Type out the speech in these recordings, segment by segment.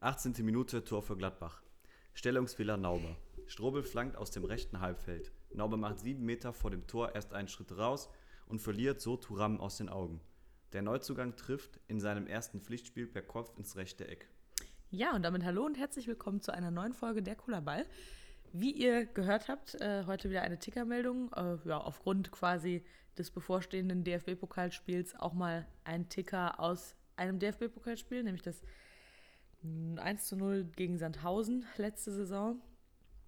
18. Minute, Tor für Gladbach. Stellungsfehler Nauber. Strobel flankt aus dem rechten Halbfeld. Nauber macht sieben Meter vor dem Tor erst einen Schritt raus und verliert so Turam aus den Augen. Der Neuzugang trifft in seinem ersten Pflichtspiel per Kopf ins rechte Eck. Ja, und damit hallo und herzlich willkommen zu einer neuen Folge der Cooler Ball. Wie ihr gehört habt, äh, heute wieder eine Tickermeldung. Äh, ja, aufgrund quasi des bevorstehenden DFB-Pokalspiels auch mal ein Ticker aus einem DFB-Pokalspiel, nämlich das 1 zu 0 gegen Sandhausen letzte Saison.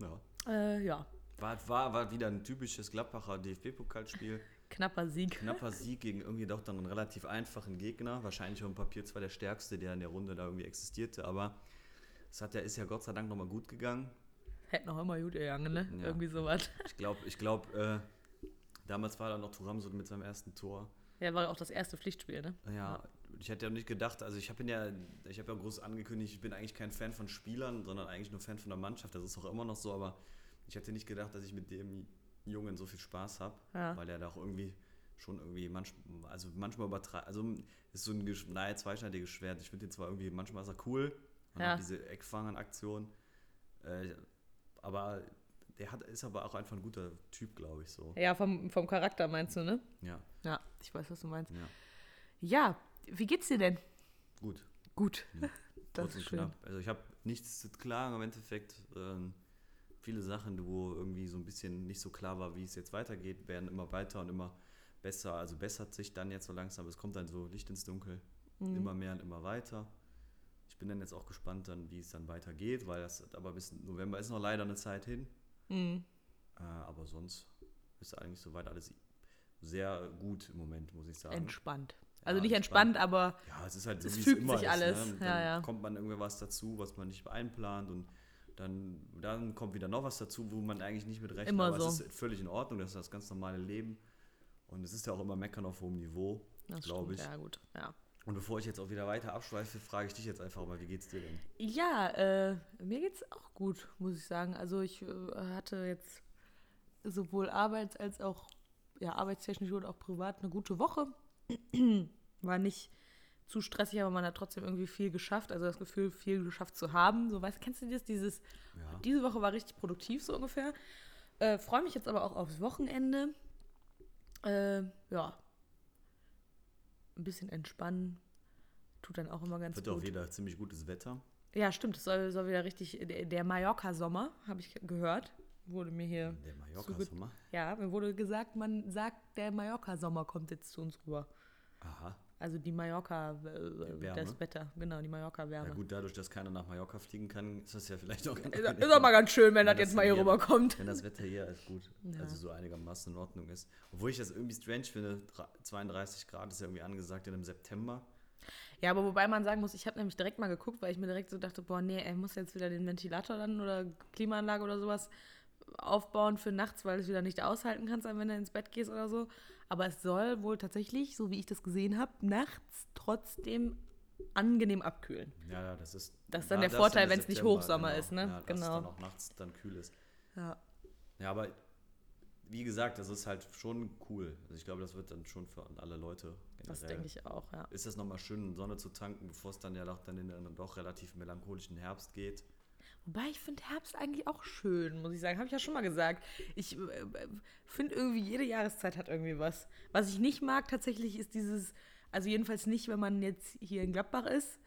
Ja. Äh, ja, War, war, war wieder ein typisches Gladbacher DFB-Pokalspiel. knapper Sieg. Knapper Sieg gegen irgendwie doch dann einen relativ einfachen Gegner. Wahrscheinlich auf dem Papier zwar der stärkste, der in der Runde da irgendwie existierte, aber es hat ja, ist ja Gott sei Dank nochmal gut gegangen. Hätte noch immer gut gegangen, ne? Ja. Irgendwie sowas. Ich glaube, ich glaub, äh, damals war da noch Turam so mit seinem ersten Tor. Ja, war auch das erste Pflichtspiel, ne? Ja, ich hätte ja nicht gedacht, also ich habe ihn ja, ich habe ja groß angekündigt, ich bin eigentlich kein Fan von Spielern, sondern eigentlich nur Fan von der Mannschaft. Das ist auch immer noch so, aber ich hätte nicht gedacht, dass ich mit dem Jungen so viel Spaß habe, Ja. weil er da auch irgendwie schon irgendwie manchmal, also manchmal übertreibt, also ist so ein nahe zweischneidiges Schwert. Ich finde den zwar irgendwie, manchmal ist er cool, man Ja. hat diese Eckfangen-Aktion, äh, aber der hat, ist aber auch einfach ein guter Typ, glaube ich, so. Ja, vom, vom Charakter meinst du, ne? Ja, Ja, ich weiß, was du meinst. ja, Ja, wie geht's dir denn? gut. Gut. Ja. Das ist schön. knapp. Also ich habe nichts zu klagen im Endeffekt. Ähm, viele Sachen, wo irgendwie so ein bisschen nicht so klar war, wie es jetzt weitergeht, werden immer weiter und immer besser. Also bessert sich dann jetzt so langsam. Es kommt dann so Licht ins Dunkel. Mhm. Immer mehr und immer weiter. Ich bin dann jetzt auch gespannt, dann, wie es dann weitergeht, weil das aber bis November ist noch leider eine Zeit hin. Mhm. Äh, aber sonst ist eigentlich soweit alles sehr gut im Moment, muss ich sagen. Entspannt. Also Ja, nicht entspannt. entspannt, aber Ja, es ist halt so, Es fügt es immer sich ist. alles. Ne? Ja, Dann ja. kommt man irgendwie was dazu, was man nicht einplant und dann, dann kommt wieder noch was dazu, wo man eigentlich nicht mit rechnet. Immer aber so. es ist völlig in Ordnung, das ist das ganz normale Leben. Und es ist ja auch immer Meckern auf hohem Niveau, glaube ich. ja gut. Ja, Und bevor ich jetzt auch wieder weiter abschweife, frage ich dich jetzt einfach mal, wie geht's dir denn? ja äh, mir geht's auch gut, muss ich sagen. Also ich äh, hatte jetzt sowohl arbeits- als auch ja, arbeitstechnisch und auch privat eine gute Woche. War nicht zu stressig, aber man hat trotzdem irgendwie viel geschafft. Also das Gefühl, viel geschafft zu haben. So, weißt kennst du das? Dieses, Ja. diese Woche war richtig produktiv, so ungefähr. Äh, Freue mich jetzt aber auch aufs Wochenende. Äh, ja. Ein bisschen entspannen. Tut dann auch immer ganz Wird auch gut. wieder ziemlich gutes Wetter. Ja, stimmt. Es soll, soll wieder richtig. Der, der Mallorca-Sommer, habe ich gehört. Wurde mir hier. Der Mallorca-Sommer. Ja, mir wurde gesagt, man sagt, der Mallorca-Sommer kommt jetzt zu uns rüber. Aha. Also die Mallorca, äh, Wärme. das Wetter, genau, die Ja Mallorca-Wärme. gut, dadurch, dass keiner nach Mallorca fliegen kann, ist das ja vielleicht auch ganz ist, ist auch mal ganz schön, wenn das das jetzt mal hier rüberkommt. Wenn das Wetter hier ist gut, Ja. also so einigermaßen in Ordnung ist. Obwohl ich das irgendwie strange finde, dra- 32 Grad ist ja irgendwie angesagt in im September. Ja, aber wobei man sagen muss, ich habe nämlich direkt mal geguckt, weil ich mir direkt so dachte, boah, nee, er muss jetzt wieder den Ventilator dann oder Klimaanlage oder sowas aufbauen für nachts, weil du es wieder nicht aushalten kannst, wenn du ins Bett gehst oder so. Aber es soll wohl tatsächlich, so wie ich das gesehen habe, nachts trotzdem angenehm abkühlen. Ja, ja, das ist. Das ist dann ja, der Vorteil, im wenn's nicht Hochsommer ist, ne? Ja, dass Genau. es dann auch nachts dann kühl ist. Ja. Ja, aber wie gesagt, das ist halt schon cool. Also ich glaube, das wird dann schon für alle Leute Das generell- denke ich auch, ja. Ist das nochmal schön, Sonne zu tanken, bevor es dann ja doch dann in den doch relativ melancholischen Herbst geht. Wobei ich finde Herbst eigentlich auch schön, muss ich sagen. Habe ich ja schon mal gesagt. Ich äh, finde irgendwie, jede Jahreszeit hat irgendwie was. Was ich nicht mag tatsächlich ist dieses, also jedenfalls nicht, wenn man jetzt hier in Gladbach ist,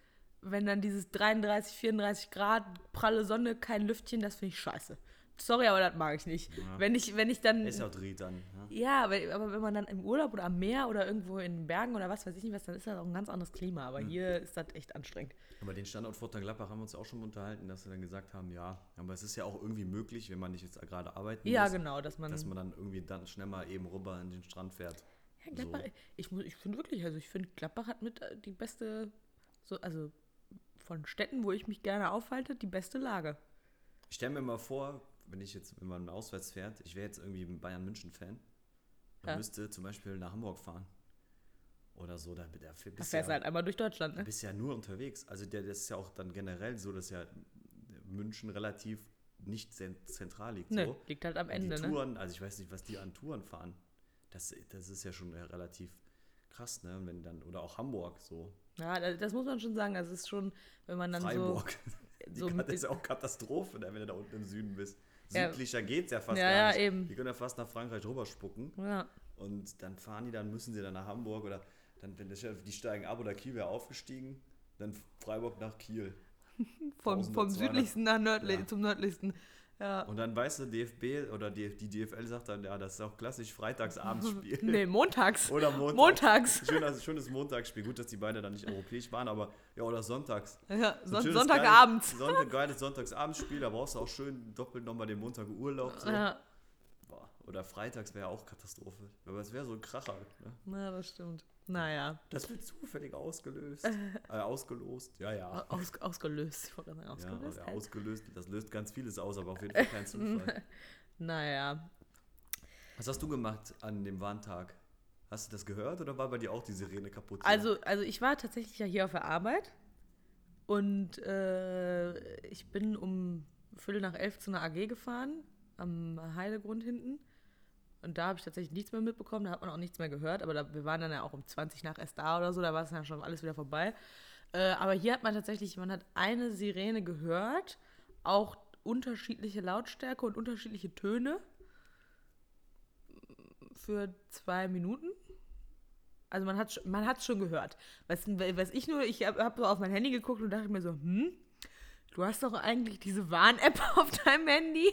wenn dann dieses 33, 34 Grad, pralle Sonne, kein Lüftchen, das finde ich scheiße. Sorry, aber das mag ich nicht. Ja. Wenn ich, wenn ich dann. Ist ja auch Dried dann. ne? Ja, aber, aber wenn man dann im Urlaub oder am Meer oder irgendwo in den Bergen oder was weiß ich nicht was, dann ist das auch ein ganz anderes Klima. Aber hier ist das echt anstrengend. Aber den Standort Vorteil Gladbach haben wir uns ja auch schon unterhalten, dass wir dann gesagt haben, ja, aber es ist ja auch irgendwie möglich, wenn man nicht jetzt gerade arbeiten Ja, muss, genau, dass man. dass man dann irgendwie dann schnell mal eben rüber an den Strand fährt. Ja, Gladbach, So. ich, ich finde wirklich, also ich finde, Gladbach hat mit äh, die beste, so, also von Städten, wo ich mich gerne aufhalte, die beste Lage. Ich stelle mir mal vor, wenn ich jetzt, wenn man auswärts fährt, ich wäre jetzt irgendwie ein Bayern-München-Fan, man Ja. müsste zum Beispiel nach Hamburg fahren. Oder so, da, bist, fährst ja, du halt einmal durch Deutschland, da ne? bist ja nur unterwegs. Also der, das ist ja auch dann generell so, dass ja München relativ nicht zent- zentral liegt. Ne, So. liegt halt am Ende, die ne? Touren, also ich weiß nicht, was die an Touren fahren. Das, das ist ja schon äh, relativ krass, ne? Wenn dann, oder auch Hamburg so. Ja, da- das muss man schon sagen. Das ist schon, wenn man dann Freiburg. Die so. so so das ist ja auch Katastrophe, ne, wenn du da unten im Süden bist. Ja. Südlicher geht's ja fast Ja, gar ja, nicht. eben. Die können ja fast nach Frankreich rüberspucken. ja. Und dann fahren die, dann müssen sie dann nach Hamburg oder dann, wenn das, die steigen ab oder Kiel wäre aufgestiegen, dann Freiburg nach Kiel. Vom, 1200. vom südlichsten nach nördli Ja. zum nördlichsten. Ja. Und dann weißt du, DFB oder die, die DFL sagt dann, ja, das ist auch klassisch Freitagsabendspiel. Nee, montags. Oder montags. Montags. Schönes, schönes Montagsspiel. Gut, dass die beide dann nicht europäisch waren, aber ja, oder sonntags. Ja, So Son schönes, Sonntagabends. Geiles, Sonntag, geiles Sonntagsabendspiel, da brauchst du auch schön doppelt nochmal den Montag Urlaub. So. Ja, Boah. Oder freitags wäre auch Katastrophe. Aber es wäre so ein Kracher. Ne? na, das stimmt. Naja, Das wird zufällig ausgelöst. äh, ausgelost. Ja, ja. aus, ausgelöst. Ich wollte gerade sagen, ausgelöst. ja, halt. ausgelöst. Das löst ganz vieles aus, aber auf jeden Fall kein Zufall. naja, Was hast du gemacht an dem Warntag? Hast du das gehört oder war bei dir auch die Sirene kaputt? also, also ich war tatsächlich ja hier auf der Arbeit und äh, ich bin um Viertel nach elf zu einer AG gefahren, am Heidegrund hinten. Und da habe ich tatsächlich nichts mehr mitbekommen, da hat man auch nichts mehr gehört, aber da, wir waren dann ja auch um 20 nach erst da oder so, da war es dann schon alles wieder vorbei. Äh, aber hier hat man tatsächlich, man hat eine Sirene gehört, auch unterschiedliche Lautstärke und unterschiedliche Töne für zwei Minuten. Also man hat man schon gehört. Was, was ich nur, ich habe hab so auf mein Handy geguckt und dachte mir so, hm, du hast doch eigentlich diese Warn-App auf deinem Handy.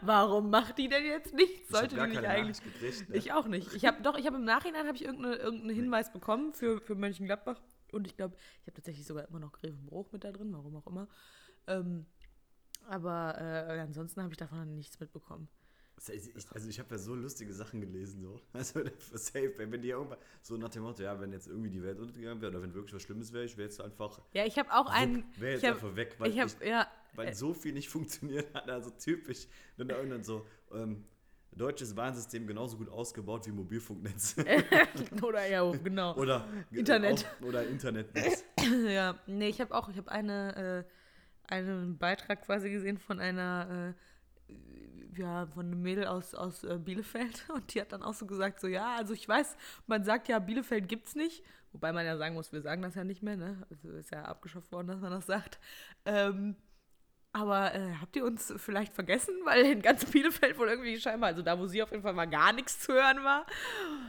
Warum macht die denn jetzt nichts? ich Sollte gar die nicht eigentlich gekriegt. Ne? ich auch nicht. Ich habe doch, ich habe im Nachhinein habe ich irgendeine, irgendeinen Hinweis bekommen für, für Mönchengladbach und ich glaube, ich habe tatsächlich sogar immer noch Grevenbruch mit da drin, warum auch immer. Ähm, aber äh, ansonsten habe ich davon nichts mitbekommen. Also ich, also ich habe ja so lustige Sachen gelesen, so. Also für safe, wenn die irgendwann so nach dem Motto, ja, wenn jetzt irgendwie die Welt untergegangen wäre oder wenn wirklich was Schlimmes wäre, ich wäre jetzt einfach, Ja, ich habe auch einen. wäre jetzt ich hab, einfach weg, weil, ich habe ich, ja, weil äh, so viel nicht funktioniert hat, also typisch. Dann irgendwann so, ähm, deutsches Warnsystem genauso gut ausgebaut wie Mobilfunknetz. oder ja, genau. oder Internet. Auch, oder Internetnetz. ja, nee, ich habe auch, ich habe eine, äh, einen Beitrag quasi gesehen von einer, äh, ja, von einem Mädel aus, aus äh, Bielefeld und die hat dann auch so gesagt, so, ja, also ich weiß, man sagt ja, Bielefeld gibt's nicht, wobei man ja sagen muss, wir sagen das ja nicht mehr, ne, also ist ja abgeschafft worden, dass man das sagt, ähm, aber äh, habt ihr uns vielleicht vergessen, weil in ganz Bielefeld wohl irgendwie scheinbar, also da, wo sie auf jeden Fall mal gar nichts zu hören war,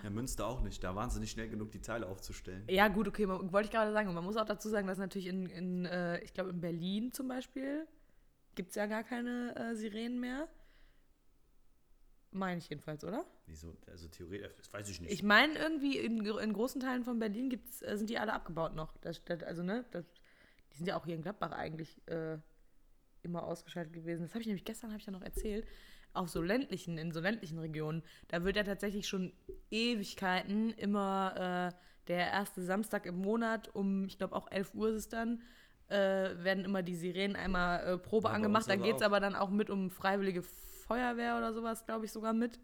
Ja, Münster auch nicht. Da waren sie nicht schnell genug, die Teile aufzustellen. Ja, gut, okay, man, wollte ich gerade sagen. Und man muss auch dazu sagen, dass natürlich in, in äh, ich glaube, in Berlin zum Beispiel gibt es ja gar keine äh, Sirenen mehr. Meine ich jedenfalls, oder? Wieso? Also theoretisch, das weiß ich nicht. Ich meine, irgendwie in, in großen Teilen von Berlin gibt's, äh, sind die alle abgebaut noch. Das, das, also, ne, das, die sind ja auch hier in Gladbach eigentlich äh, immer ausgeschaltet gewesen. Das habe ich nämlich gestern, habe ich ja noch erzählt, auf so ländlichen, in so ländlichen Regionen, da wird ja tatsächlich schon Ewigkeiten immer äh, der erste Samstag im Monat um, ich glaube auch 11 Uhr ist es dann, äh, werden immer die Sirenen einmal äh, Probe Ja, angemacht. Da geht es aber dann auch mit um freiwillige Feuerwehr oder sowas, glaube ich, sogar mit.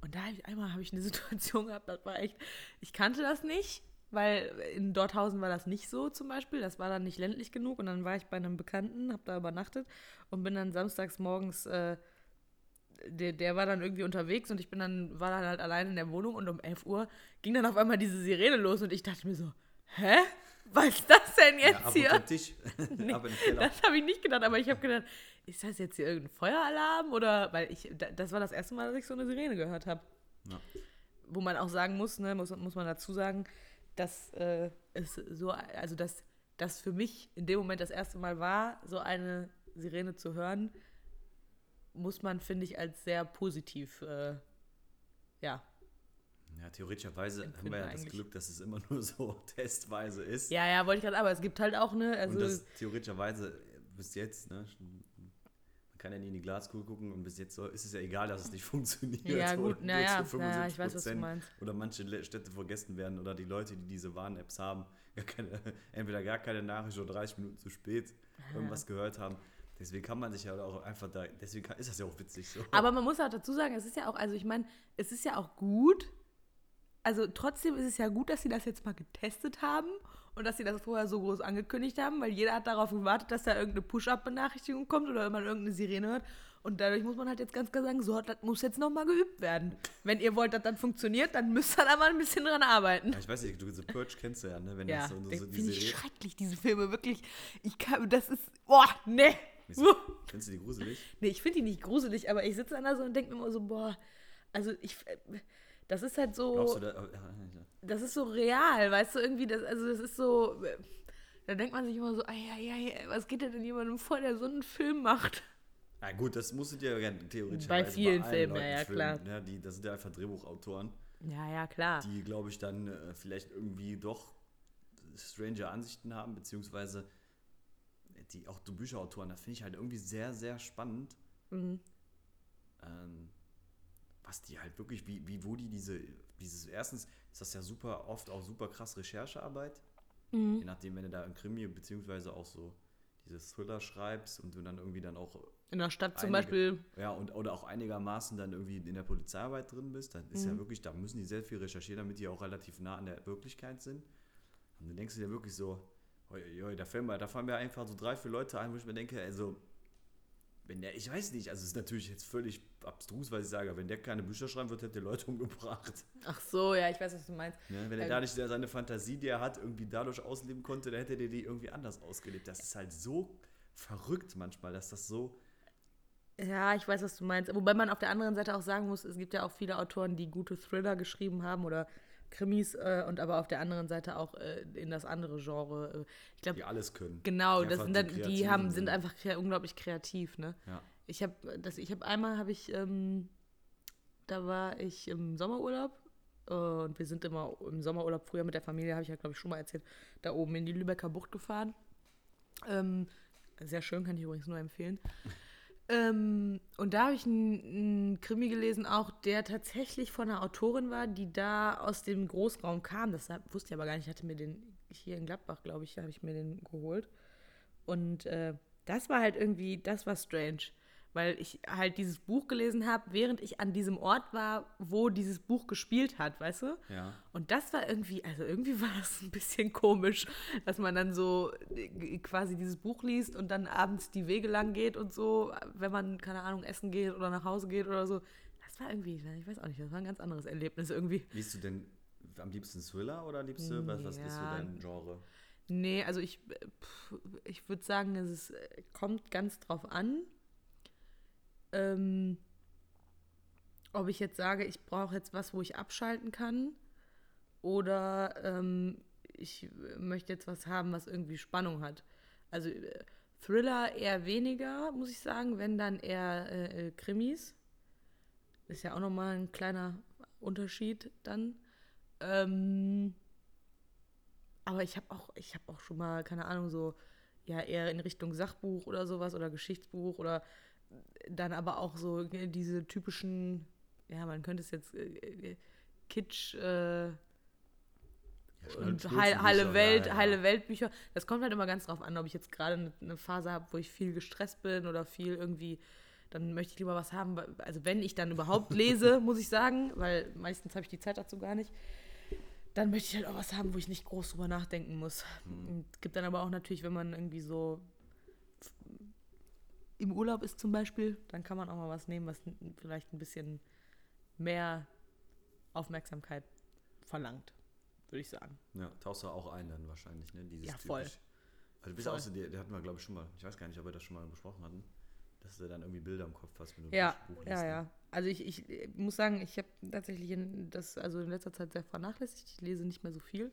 Und da hab ich, einmal habe ich eine Situation gehabt, das war echt, ich kannte das nicht, weil in Dorthausen war das nicht so zum Beispiel, das war dann nicht ländlich genug und dann war ich bei einem Bekannten, habe da übernachtet und bin dann samstags morgens, äh, der, der war dann irgendwie unterwegs und ich bin dann, war dann halt allein in der Wohnung und um 11 Uhr ging dann auf einmal diese Sirene los und ich dachte mir so, hä? Was ist das denn ja, jetzt ab hier? Tisch. Keller. Das habe ich nicht gedacht, aber ich habe gedacht, ist das jetzt hier irgendein Feueralarm oder weil ich da- das war das erste Mal, dass ich so eine Sirene gehört habe. Ja. Wo man auch sagen muss, ne, muss, muss man dazu sagen, dass äh, es so, also dass das für mich in dem Moment das erste Mal war, so eine Sirene zu hören, muss man, finde ich, als sehr positiv, äh, ja. Ja, theoretischerweise haben wir ja das eigentlich. Glück, dass es immer nur so testweise ist. Ja, ja, wollte ich gerade, aber es gibt halt auch, ne, also, und das theoretischerweise bis jetzt, ne, kann ja nie in die Glaskugel gucken und bis jetzt so ist es ja egal, dass es nicht funktioniert. ja, oder gut, naja, naja, ich weiß, was du 75%. meinst. Oder manche Städte vergessen werden oder die Leute, die diese Warn-Apps haben, gar keine, entweder gar keine Nachricht oder 30 Minuten zu spät irgendwas gehört haben. Deswegen kann man sich ja auch einfach da, deswegen kann, ist das ja auch witzig so. Aber man muss auch dazu sagen, es ist ja auch, also ich meine, es ist ja auch gut. Also trotzdem ist es ja gut, dass sie das jetzt mal getestet haben und dass sie das vorher so groß angekündigt haben, weil jeder hat darauf gewartet, dass da irgendeine Push-Up-Benachrichtigung kommt oder man irgendeine Sirene hört. Und dadurch muss man halt jetzt ganz klar sagen, so, das muss jetzt nochmal geübt werden. Wenn ihr wollt, dass das funktioniert, dann müsst ihr da mal ein bisschen dran arbeiten. Ja, ich weiß nicht, du The Purge kennst du ja, ne? Wenn Ja, so, so, so finde diese ich Re- schrecklich, diese Filme, wirklich. Ich kann, das ist, boah, ne. Findest du die gruselig? Nee, ich finde die nicht gruselig, aber ich sitze dann da so und denke mir immer so, boah, also ich, das ist halt so. Du ja, ja. das ist so real, weißt du, irgendwie, das, also das ist so, da denkt man sich immer so, ei, ei, ei, was geht denn jemandem vor, der so einen Film macht? Na gut, das musst du dir ja theoretisch Bei vielen Filmen, ja, ja, klar. Ja, die, das sind ja einfach Drehbuchautoren, Ja, ja, klar. die, glaube ich, dann äh, vielleicht irgendwie doch strange Ansichten haben, beziehungsweise die auch die Bücherautoren, das finde ich halt irgendwie sehr, sehr spannend. Mhm. Ähm, was die halt wirklich, wie, wie wo die diese, dieses, erstens ist das ja super oft auch super krass Recherchearbeit. Mhm. Je nachdem, wenn du da ein Krimi beziehungsweise auch so dieses Thriller schreibst und du dann irgendwie dann auch In der Stadt zum einige- Beispiel, ja, und, oder auch einigermaßen dann irgendwie in der Polizeiarbeit drin bist, dann ist ja wirklich, da müssen die sehr viel recherchieren, damit die auch relativ nah an der Wirklichkeit sind. Und dann denkst du dir wirklich so, oi, oi, da, fallen mir, da fallen mir einfach so drei, vier Leute ein, wo ich mir denke, also, wenn der, ich weiß nicht, also es ist natürlich jetzt völlig abstrus, was ich sage, wenn der keine Bücher schreiben wird, hätte der Leute umgebracht. ach so, ja, ich weiß, was du meinst. Ne? Wenn er Ähm. dadurch der, seine Fantasie, die er hat, irgendwie dadurch ausleben konnte, dann hätte der die irgendwie anders ausgelebt. Das ist halt so verrückt manchmal, dass das so, Ja, ich weiß, was du meinst. Wobei man auf der anderen Seite auch sagen muss, es gibt ja auch viele Autoren, die gute Thriller geschrieben haben oder Krimis äh, und aber auf der anderen Seite auch äh, in das andere Genre. Äh, ich glaube, die alles können. genau, die das sind dann, die haben, sind sind. einfach kre unglaublich kreativ, ne? Ja. Ich habe das, ich habe einmal habe ich, ähm, da war ich im Sommerurlaub äh, und wir sind immer im Sommerurlaub früher mit der Familie, habe ich ja glaube ich schon mal erzählt, da oben in die Lübecker Bucht gefahren. Ähm, sehr schön, kann ich übrigens nur empfehlen. Ähm, und da habe ich einen, Krimi gelesen, auch der tatsächlich von einer Autorin war, die da aus dem Großraum kam. Das wusste ich aber gar nicht. Ich hatte mir den hier in Gladbach, glaube ich, habe ich mir den geholt. Und äh, das war halt irgendwie, das war strange, weil ich halt dieses Buch gelesen habe, während ich an diesem Ort war, wo dieses Buch gespielt hat, weißt du? Ja. Und das war irgendwie, also irgendwie war das ein bisschen komisch, dass man dann so äh, quasi dieses Buch liest und dann abends die Wege lang geht und so, wenn man, keine Ahnung, essen geht oder nach Hause geht oder so. Das war irgendwie, ich weiß auch nicht, das war ein ganz anderes Erlebnis irgendwie. Liest du denn am liebsten Thriller oder liebst du, was, was ist so Ja. dein Genre? Nee, also ich, äh, ich würde sagen, es ist, äh, kommt ganz drauf an. Ähm, ob ich jetzt sage, ich brauche jetzt was, wo ich abschalten kann, oder ähm, ich möchte jetzt was haben, was irgendwie Spannung hat. Also äh, Thriller eher weniger, muss ich sagen, wenn dann eher äh, äh, Krimis. Ist ja auch nochmal ein kleiner Unterschied dann. Ähm, aber ich habe auch, ich auch schon mal, keine Ahnung, so ja eher in Richtung Sachbuch oder sowas oder Geschichtsbuch oder dann aber auch so äh, diese typischen, ja, man könnte es jetzt äh, äh, Kitsch äh, und Schnulzenbücher, heile, Welt, ja, ja. heile Weltbücher. Das kommt halt immer ganz drauf an, ob ich jetzt gerade eine, eine Phase habe, wo ich viel gestresst bin oder viel irgendwie, dann möchte ich lieber was haben. Also wenn ich dann überhaupt lese, muss ich sagen, weil meistens habe ich die Zeit dazu gar nicht. Dann möchte ich halt auch was haben, wo ich nicht groß drüber nachdenken muss. Und Es gibt dann aber auch natürlich, wenn man irgendwie so im Urlaub ist zum Beispiel, dann kann man auch mal was nehmen, was vielleicht ein bisschen mehr Aufmerksamkeit verlangt, würde ich sagen. Ja, tauchst du auch ein dann wahrscheinlich, ne? Dieses Ja, voll. typisch- Also du bist Voll. auch so, der, der hatten wir, glaube ich, schon mal, ich weiß gar nicht, ob wir das schon mal besprochen hatten, dass du dann irgendwie Bilder im Kopf hast, wenn du Ja, ein Buch liest, ja, ne? ja. Also ich, ich äh, muss sagen, ich habe tatsächlich in, das also in letzter Zeit sehr vernachlässigt. Ich lese nicht mehr so viel.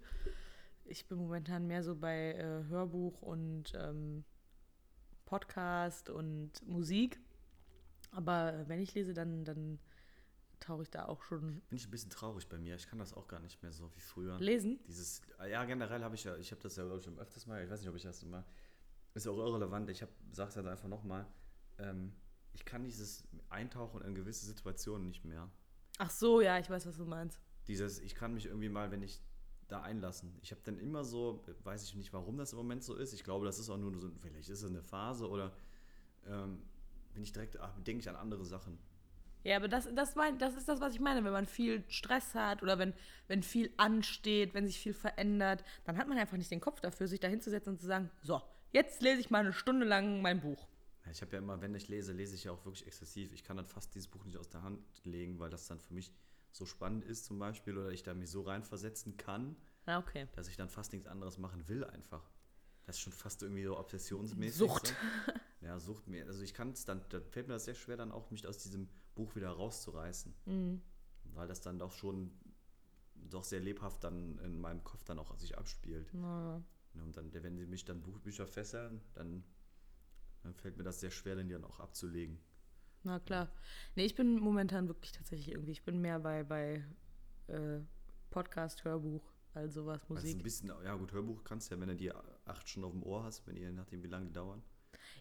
Ich bin momentan mehr so bei äh, Hörbuch und ähm, Podcast und Musik. Aber wenn ich lese, dann, dann tauche ich da auch schon Bin ich ein bisschen traurig bei mir. Ich kann das auch gar nicht mehr so wie früher. lesen. Dieses, ja, generell habe ich ja, ich habe das ja, glaube ich, schon öfters mal, ich weiß nicht, ob ich das immer, ist auch irrelevant, ich habe, sag's halt einfach nochmal, ähm, ich kann dieses Eintauchen in gewisse Situationen nicht mehr. Ach so, ja, ich weiß, was du meinst. Dieses, ich kann mich irgendwie mal, wenn ich da einlassen. Ich habe dann immer so, weiß ich nicht, warum das im Moment so ist. Ich glaube, das ist auch nur so, vielleicht ist es eine Phase oder ähm, bin ich direkt, ach, denke ich an andere Sachen. Ja, aber das, das, mein, das ist das, was ich meine. Wenn man viel Stress hat oder wenn, wenn viel ansteht, wenn sich viel verändert, dann hat man einfach nicht den Kopf dafür, sich da hinzusetzen und zu sagen, so, jetzt lese ich mal eine Stunde lang mein Buch. Ich habe ja immer, wenn ich lese, lese ich ja auch wirklich exzessiv. Ich kann dann fast dieses Buch nicht aus der Hand legen, weil das dann für mich so spannend ist zum Beispiel oder ich da mich so reinversetzen kann, Ja, okay. dass ich dann fast nichts anderes machen will einfach. Das ist schon fast irgendwie so obsessionsmäßig. Sucht. So. Ja, Sucht mir. Also ich kann es dann, da fällt mir das sehr schwer dann auch, mich aus diesem Buch wieder rauszureißen. Mhm. Weil das dann doch schon doch sehr lebhaft dann in meinem Kopf dann auch sich abspielt. Ja, Und dann, wenn sie mich dann Buchbücher fesseln, dann, dann fällt mir das sehr schwer, den dann auch abzulegen. Na klar. Nee, ich bin momentan wirklich tatsächlich irgendwie, ich bin mehr bei, bei äh, Podcast, Hörbuch, all sowas, Weil es ist ein Musik. bisschen, ja gut, Hörbuch kannst du ja, wenn du die acht Stunden auf dem Ohr hast, wenn ihr, nachdem wie lange die dauern.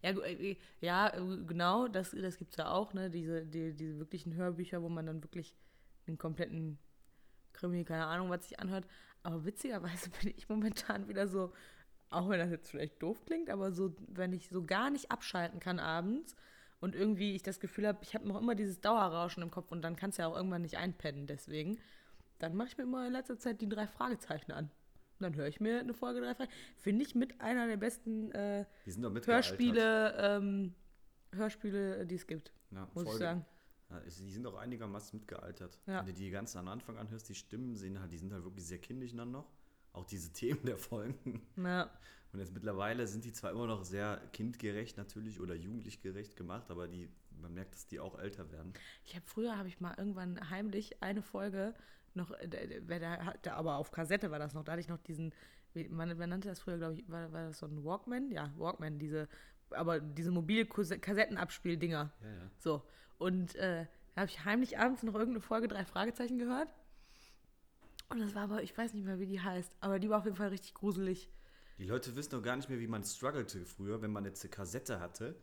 Ja, gu- äh, ja, äh, genau, das, das gibt es ja auch, ne? Diese, die, diese wirklichen Hörbücher, wo man dann wirklich einen kompletten Krimi, keine Ahnung, was sich anhört. Aber witzigerweise bin ich momentan wieder so, auch wenn das jetzt vielleicht doof klingt, aber so, wenn ich so gar nicht abschalten kann abends und irgendwie ich das Gefühl habe, ich habe noch immer dieses Dauerrauschen im Kopf und dann kannst du ja auch irgendwann nicht einpennen. Deswegen, dann mache ich mir immer in letzter Zeit die drei Fragezeichen an. Und dann höre ich mir eine Folge drei Fragezeichen. Finde ich mit einer der besten äh, Hörspiele, ähm, Hörspiele, die es gibt, Ja, muss ich Folge- sagen. Ja, es- die sind auch einigermaßen mitgealtert. Ja. Wenn du die ganz am Anfang anhörst, die Stimmen sind halt, die sind halt wirklich sehr kindlich dann noch. Auch diese Themen der Folgen. Ja, Und jetzt mittlerweile sind die zwar immer noch sehr kindgerecht natürlich oder jugendlich gerecht gemacht, aber die, man merkt, dass die auch älter werden. ich habe früher habe ich mal irgendwann heimlich eine Folge noch, äh, da- aber auf Kassette war das noch, da hatte ich noch diesen, man, man nannte das früher, glaube ich, war, war das so ein Walkman? Ja, Walkman, diese, aber diese mobile Kus- Kassettenabspieldinger. Ja, ja. So. Und äh, da habe ich heimlich abends noch irgendeine Folge drei Fragezeichen gehört. Und das war aber, ich weiß nicht mehr, wie die heißt, aber die war auf jeden Fall richtig gruselig. Die Leute wissen doch gar nicht mehr, wie man struggelte früher, wenn man jetzt eine Kassette hatte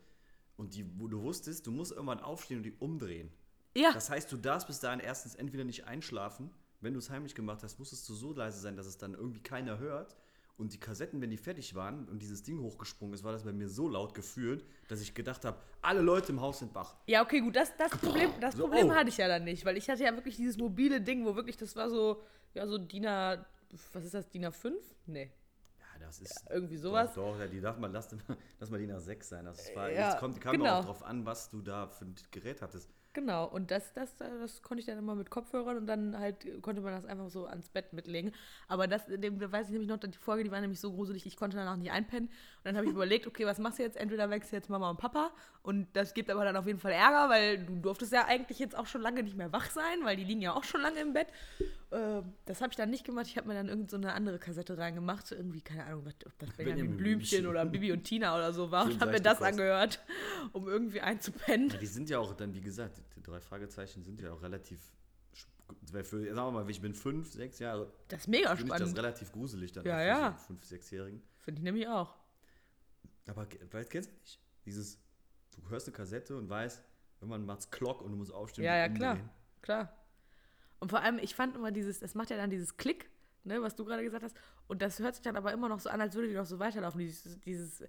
und die, wo du wusstest, du musst irgendwann aufstehen und die umdrehen. Ja, Das heißt, du darfst bis dahin erstens entweder nicht einschlafen, wenn du es heimlich gemacht hast, musstest du so leise sein, dass es dann irgendwie keiner hört. Und die Kassetten, wenn die fertig waren und dieses Ding hochgesprungen ist, war das bei mir so laut gefühlt, dass ich gedacht habe, alle Leute im Haus sind wach. Ja, okay, gut, das, das Problem, das So, Problem oh. hatte ich ja dann nicht, weil ich hatte ja wirklich dieses mobile Ding, wo wirklich, das war so, ja, so DIN A, was ist das, DIN A5? Nee, Ja, das ist. irgendwie sowas. Doch, doch ja, die darf man, lass, lass mal die nach 6 sein. Das war, Ja, jetzt kommt, kam genau. auch drauf an, was du da für ein Gerät hattest. Genau, und das, das, das konnte ich dann immer mit Kopfhörern und dann halt konnte man das einfach so ans Bett mitlegen. Aber das, dem, da weiß ich nämlich noch, die Folge, die war nämlich so gruselig, ich konnte danach nicht einpennen. Und dann habe ich überlegt, okay, was machst du jetzt? Entweder wächst jetzt Mama und Papa und das gibt aber dann auf jeden Fall Ärger, weil du durftest ja eigentlich jetzt auch schon lange nicht mehr wach sein, weil die liegen ja auch schon lange im Bett. Äh, das habe ich dann nicht gemacht. Ich habe mir dann irgend so eine andere Kassette reingemacht. Irgendwie, keine Ahnung, was, ob das Benjamin Benjamin Blümchen Blümchen. oder Bibi und Tina oder so war und habe mir das Kost. angehört, um irgendwie einzupennen. Ja, die sind ja auch dann, wie gesagt, die, drei Fragezeichen sind ja auch relativ. Für, sagen wir mal, ich bin fünf, sechs Jahre, Das ist mega finde ich das spannend. relativ gruselig dann Ja, ja. so fünf, sechsjährigen. Finde ich nämlich auch. Aber vielleicht kennst du nicht. Dieses, du hörst eine Kassette und weißt, irgendwann macht's Klock und du musst aufstehen Ja, ja, klar. Klar. Und vor allem, ich fand immer dieses, das macht ja dann dieses Klick, ne, was du gerade gesagt hast. Und das hört sich dann aber immer noch so an, als würde die noch so weiterlaufen. Dieses, dieses,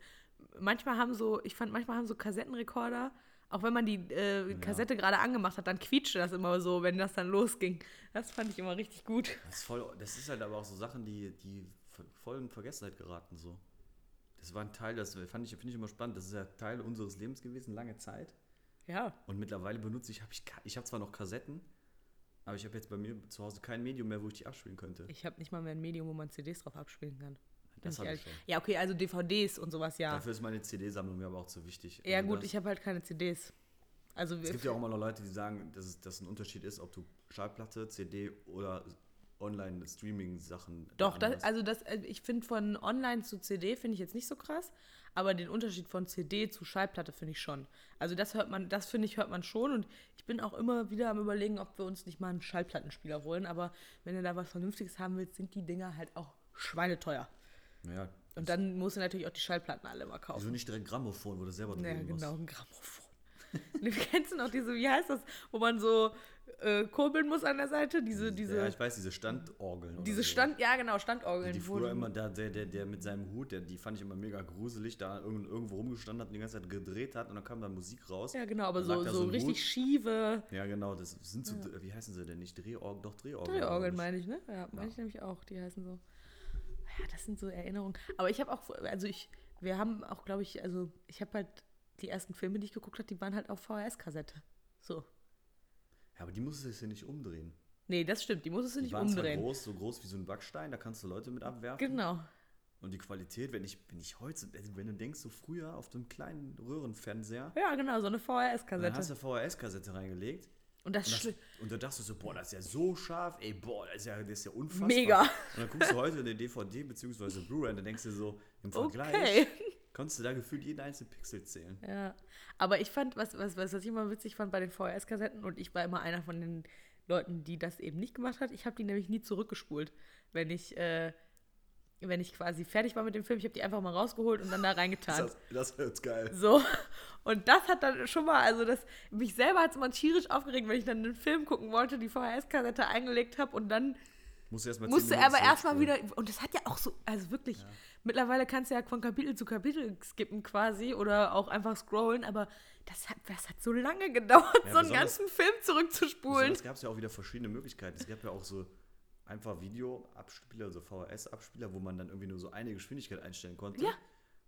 manchmal haben so, ich fand, manchmal haben so Kassettenrekorder, auch wenn man die äh, Kassette gerade angemacht hat, dann quietschte das immer so, wenn das dann losging. Das fand ich immer richtig gut. Das ist, voll, das ist halt aber auch so Sachen, die, die voll in Vergessenheit geraten so. Das war ein Teil, das fand ich, finde ich immer spannend. Das ist ja Teil unseres Lebens gewesen, lange Zeit. Ja. Und mittlerweile benutze ich, habe ich, ich habe zwar noch Kassetten, aber ich habe jetzt bei mir zu Hause kein Medium mehr, wo ich die abspielen könnte. Ich habe nicht mal mehr ein Medium, wo man CDs drauf abspielen kann. Das habe ich schon. Ja, okay, also DVDs und sowas, ja. Dafür ist meine CD-Sammlung mir aber auch zu wichtig. ja, Also gut, das, ich habe halt keine CDs. Also Es gibt ja auch immer noch Leute, die sagen, dass es dass ein Unterschied ist, ob du Schallplatte, CD oder Online-Streaming-Sachen. Doch, das, anhörst. also das, äh, ich finde von Online zu CD finde ich jetzt nicht so krass, aber den Unterschied von CD zu Schallplatte finde ich schon. Also das hört man, das finde ich hört man schon und ich bin auch immer wieder am überlegen, ob wir uns nicht mal einen Schallplattenspieler holen, aber wenn du da was Vernünftiges haben willst, sind die Dinger halt auch schweineteuer. Naja, Und dann musst du natürlich auch die Schallplatten alle mal also kaufen. nicht direkt Grammophon, wo du selber Ja, drehen genau, ein Grammophon. Du kennst du noch diese, wie heißt das, wo man so äh, kurbeln muss an der Seite? Diese, diese, ja, ich weiß, diese Standorgeln. diese so. Stand, ja genau, Standorgeln. Die früher immer, da, der, der, der mit seinem Hut, der, die fand ich immer mega gruselig, da irgend- irgendwo rumgestanden hat und die ganze Zeit gedreht hat und dann kam da Musik raus. Ja, genau, aber so, so, so richtig Hut. schiefe Ja, genau, das sind so, wie heißen sie denn nicht? Drehorgeln, doch Drehorgeln. Drehorgeln, meine ich, ne? Ja, meine ich nämlich auch. Die heißen so. Ja, das sind so Erinnerungen. Aber ich habe auch, also ich, wir haben auch, glaube ich, also ich habe halt, die ersten Filme, die ich geguckt habe, die waren halt auf VHS-Kassette. So. Ja, aber die musst du jetzt ja nicht umdrehen. Nee, das stimmt, die musstest du Die nicht waren zwar umdrehen. groß, so groß wie so ein Backstein, da kannst du Leute mit abwerfen. Genau. Und die Qualität, wenn ich, wenn ich heute, also wenn du denkst, so früher auf dem kleinen Röhrenfernseher, Ja, genau, so eine dann hast VHS-Kassette. du VHS-Kassette reingelegt. Und das, Und, das, und da dachtest du so, boah, das ist ja so scharf, ey, boah, das ist ja, das ist ja unfassbar. Mega. Und dann guckst du heute eine DVD bzw. Blu-ray und dann denkst du so, im Vergleich Okay. Konntest du da gefühlt jeden einzelnen Pixel zählen. Ja. Aber ich fand, was, was, was, was ich immer witzig fand bei den VHS-Kassetten, und ich war immer einer von den Leuten, die das eben nicht gemacht hat, ich habe die nämlich nie zurückgespult. Wenn ich, äh, wenn ich quasi fertig war mit dem Film, ich habe die einfach mal rausgeholt und dann da reingetan. Das, das wird's geil. So. Und das hat dann schon mal, also das, mich selber hat es immer tierisch aufgeregt, wenn ich dann einen Film gucken wollte, die VHS-Kassette eingelegt habe und dann Musst du erstmal musste er aber erstmal wieder, und das hat ja auch so, also wirklich, mittlerweile kannst du ja von Kapitel zu Kapitel skippen quasi oder auch einfach scrollen, aber das hat, das hat so lange gedauert, Ja, so einen ganzen Film zurückzuspulen. Es gab ja auch wieder verschiedene Möglichkeiten. Es gab ja auch so einfach Videoabspieler, so VHS-Abspieler, wo man dann irgendwie nur so eine Geschwindigkeit einstellen konnte. Ja.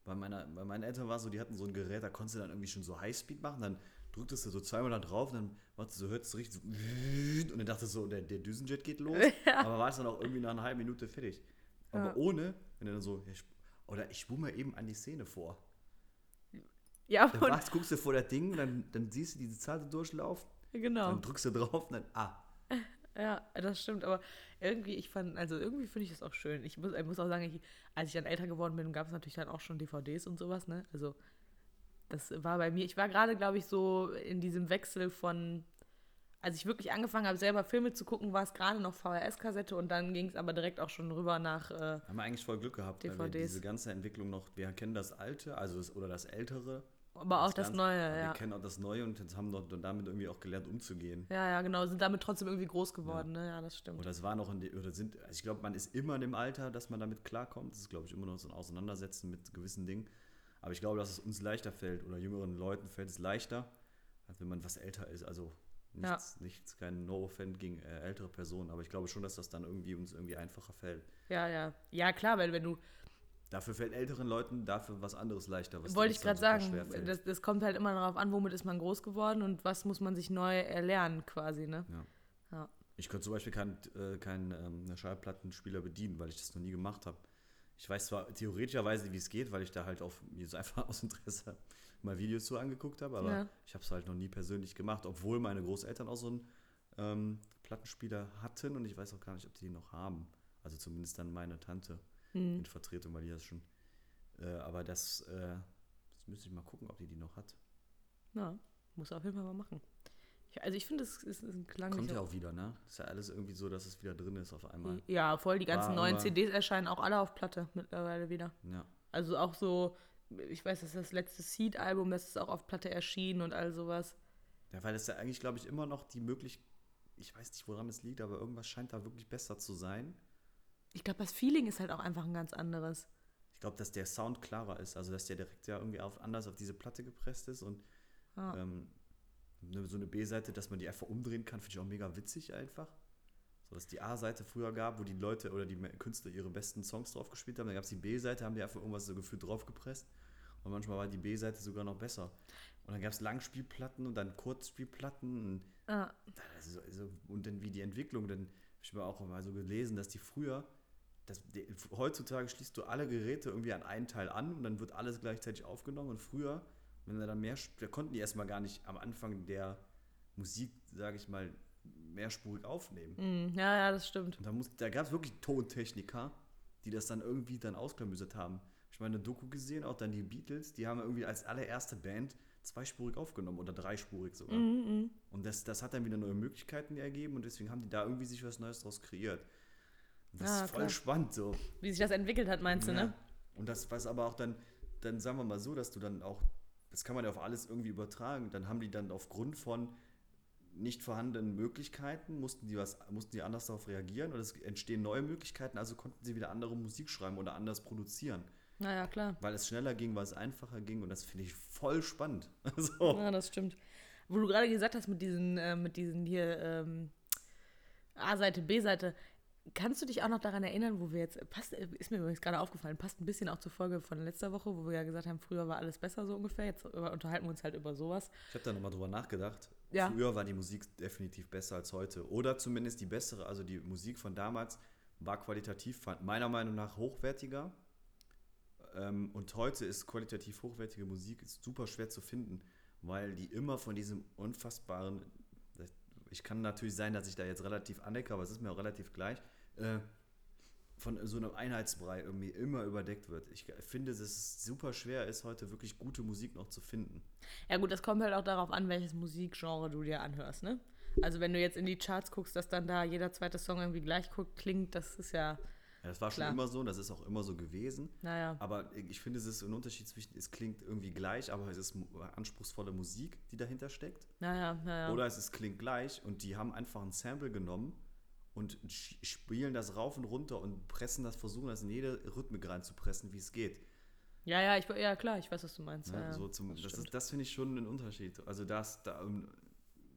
Bei, meiner, bei meinen Eltern war es so, die hatten so ein Gerät, da konntest du dann irgendwie schon so Highspeed machen, dann drücktest du so zweimal da drauf und dann du so, hörst du richtig so und dann dachtest du so, der, der Düsenjet geht los. Aber war es dann auch irgendwie nach einer halben Minute fertig. Aber Ja. ohne, wenn du dann so, ja, oder ich spule mal eben an die Szene vor. Ja, Dann und, warst, guckst du vor der Ding, dann, dann siehst du diese Zahl so durchlaufen, genau. dann drückst du drauf und dann, ah, Ja, das stimmt, aber irgendwie, ich fand, also irgendwie finde ich das auch schön. Ich muss, ich muss auch sagen, ich, als ich dann älter geworden bin, gab es natürlich dann auch schon DVDs und sowas, ne? Also, das war bei mir, ich war gerade, glaube ich, so in diesem Wechsel von, als ich wirklich angefangen habe, selber Filme zu gucken, war es gerade noch VHS-Kassette und dann ging es aber direkt auch schon rüber nach, äh, Haben wir eigentlich voll Glück gehabt, weil wir DVDs. diese ganze Entwicklung noch, wir kennen das Alte, also das, oder das Ältere. aber auch das Ganze, Neue, aber ja. Wir kennen auch das Neue und jetzt haben wir damit irgendwie auch gelernt, umzugehen. Ja, ja, genau, sind damit trotzdem irgendwie groß geworden, ne? Ja, das stimmt. Oder es war noch in die, oder sind, also ich glaube, man ist immer in dem Alter, dass man damit klarkommt. Das ist, glaube ich, immer noch so ein Auseinandersetzen mit gewissen Dingen. Aber ich glaube, dass es uns leichter fällt oder jüngeren Leuten fällt es leichter, als wenn man was älter ist. Also nichts, nichts kein No-Offend gegen äh, ältere Personen, aber ich glaube schon, dass das dann irgendwie uns irgendwie einfacher fällt. Ja, ja. Ja, klar, weil wenn du, Dafür fällt älteren Leuten dafür was anderes leichter. Was wollte ich gerade sagen, das, das kommt halt immer darauf an, womit ist man groß geworden und was muss man sich neu erlernen quasi, ne? Ja. Ja. Ich könnte zum Beispiel keinen äh, kein, ähm, Schallplattenspieler bedienen, weil ich das noch nie gemacht habe. Ich weiß zwar theoretischerweise, wie es geht, weil ich da halt auf mir so einfach aus Interesse mal Videos zu angeguckt habe, aber Ja. ich habe es halt noch nie persönlich gemacht, obwohl meine Großeltern auch so einen ähm, Plattenspieler hatten und ich weiß auch gar nicht, ob die den noch haben. Also zumindest dann meine Tante Hm. in Vertretung, weil die das schon. Äh, aber das, äh, das müsste ich mal gucken, ob die die noch hat. Ja, muss auf jeden Fall mal machen. Also ich finde, es ist, ein Klang. Kommt ja auch wieder, ne? Ist ja alles irgendwie so, dass es wieder drin ist auf einmal. Ja, voll. Die ganzen War neuen CDs erscheinen auch alle auf Platte mittlerweile wieder. Ja. Also auch so, ich weiß, das ist das letzte Seed-Album, das ist auch auf Platte erschienen und all sowas. Ja, weil es ja eigentlich, glaube ich, immer noch die Möglichkeit, ich weiß nicht, woran es liegt, aber irgendwas scheint da wirklich besser zu sein. Ich glaube, das Feeling ist halt auch einfach ein ganz anderes. Ich glaube, dass der Sound klarer ist, also dass der direkt ja irgendwie auf, anders auf diese Platte gepresst ist und Ja. ähm, so eine B-Seite, dass man die einfach umdrehen kann, finde ich auch mega witzig einfach. So dass die A-Seite früher gab, wo die Leute oder die Künstler ihre besten Songs drauf gespielt haben. Dann gab es die B-Seite, haben die einfach irgendwas so gefühlt draufgepresst. Und manchmal war die B-Seite sogar noch besser. Und dann gab es Langspielplatten und dann Kurzspielplatten. Und Ah, also, also, und dann wie die Entwicklung, dann habe ich mir auch mal so gelesen, dass die früher, dass die, heutzutage schließt du alle Geräte irgendwie an einen Teil an und dann wird alles gleichzeitig aufgenommen und früher, wenn da dann mehr, da konnten die erstmal gar nicht am Anfang der Musik, sage ich mal, mehrspurig aufnehmen. mm, ja, ja, das stimmt. Und da, muss- da gab es wirklich Tontechniker, die das dann irgendwie dann ausklamüsert haben. Ich meine, eine Doku gesehen, auch dann die Beatles, die haben irgendwie als allererste Band zweispurig aufgenommen oder dreispurig sogar. Mhm, Und das, das hat dann wieder neue Möglichkeiten ergeben und deswegen haben die da irgendwie sich was Neues draus kreiert. Und das Ah, ist voll klar. spannend so. Wie sich das entwickelt hat, meinst du, Ja. ne? Und das, was aber auch dann, dann sagen wir mal so, dass du dann auch, das kann man ja auf alles irgendwie übertragen, dann haben die dann aufgrund von nicht vorhandenen Möglichkeiten, mussten die was, mussten die anders darauf reagieren oder es entstehen neue Möglichkeiten, also konnten sie wieder andere Musik schreiben oder anders produzieren. Naja, klar. Weil es schneller ging, weil es einfacher ging und das finde ich voll spannend. so. Ja, das stimmt. Wo du gerade gesagt hast mit diesen, äh, mit diesen hier ähm, A-Seite, B-Seite, Kannst du dich auch noch daran erinnern, wo wir jetzt, passt, ist mir übrigens gerade aufgefallen, passt ein bisschen auch zur Folge von letzter Woche, wo wir ja gesagt haben, früher war alles besser so ungefähr. Jetzt unterhalten wir uns halt über sowas. Ich habe da nochmal drüber nachgedacht. Ja. Früher war die Musik definitiv besser als heute. Oder zumindest die bessere, also die Musik von damals war qualitativ, meiner Meinung nach hochwertiger. Ähm, und heute ist qualitativ hochwertige Musik super schwer zu finden, weil die immer von diesem unfassbaren, ich kann natürlich sein, dass ich da jetzt relativ anecke, aber es ist mir auch relativ gleich, äh, von so einem Einheitsbrei irgendwie immer überdeckt wird. Ich finde, dass es super schwer ist, heute wirklich gute Musik noch zu finden. Ja gut, das kommt halt auch darauf an, welches Musikgenre du dir anhörst, ne? Also wenn du jetzt in die Charts guckst, dass dann da jeder zweite Song irgendwie gleich klingt, das ist ja. Ja, das war Klar. schon immer so, das ist auch immer so gewesen. Naja. Aber ich finde, es ist ein Unterschied zwischen, es klingt irgendwie gleich, aber es ist anspruchsvolle Musik, die dahinter steckt. Naja, naja. Oder es ist, klingt gleich und die haben einfach ein Sample genommen und spielen das rauf und runter und pressen das, versuchen das in jede Rhythmik reinzupressen, wie es geht. Ja, ja, ich, ja, klar, ich weiß, was du meinst. Ne? Ja, so zum, das das das finde ich schon einen Unterschied. Also das, da ähm,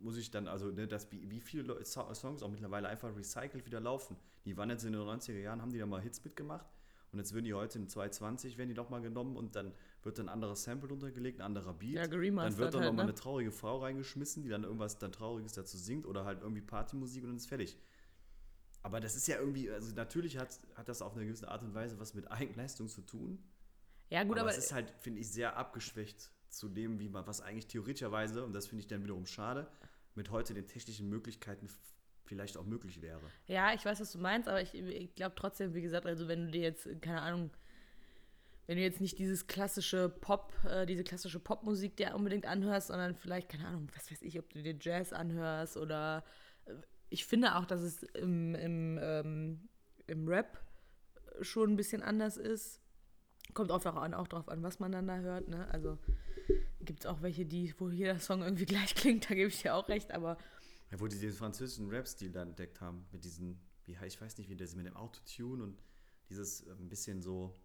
muss ich dann, also ne, das, wie, wie viele Leu- So- Songs auch mittlerweile einfach recycelt wieder laufen. Die waren jetzt in den 90er Jahren, haben die da mal Hits mitgemacht und jetzt würden die heute in 220, werden die doch mal genommen und dann wird dann ein anderes Sample drunter gelegt, ein anderer Beat. Ja, dann wird dann halt, nochmal ne? eine traurige Frau reingeschmissen, die dann irgendwas dann Trauriges dazu singt oder halt irgendwie Partymusik und dann ist fertig. Aber das ist ja irgendwie, also natürlich hat, hat das auf eine gewisse Art und Weise was mit Eigenleistung zu tun. Ja, gut, aber, aber, es ist halt, finde ich, sehr abgeschwächt zu dem, wie man, was eigentlich theoretischerweise, und das finde ich dann wiederum schade, mit heute den technischen Möglichkeiten vielleicht auch möglich wäre. ja, ich weiß, was du meinst, aber ich, ich glaube trotzdem, wie gesagt, also wenn du dir jetzt, keine Ahnung, wenn du jetzt nicht dieses klassische Pop, äh, diese klassische Popmusik dir unbedingt anhörst, sondern vielleicht, keine Ahnung, was weiß ich, ob du dir Jazz anhörst oder äh, ich finde auch, dass es im, im, ähm, im Rap schon ein bisschen anders ist. Kommt auch, an, auch drauf an, was man dann da hört, ne? Also gibt es auch welche, die, wo jeder Song irgendwie gleich klingt, da gebe ich dir auch recht, aber Ja, wo die den französischen Rap-Stil dann entdeckt haben, mit diesen, wie ich weiß nicht, wie das mit dem Autotune und dieses äh, ein bisschen so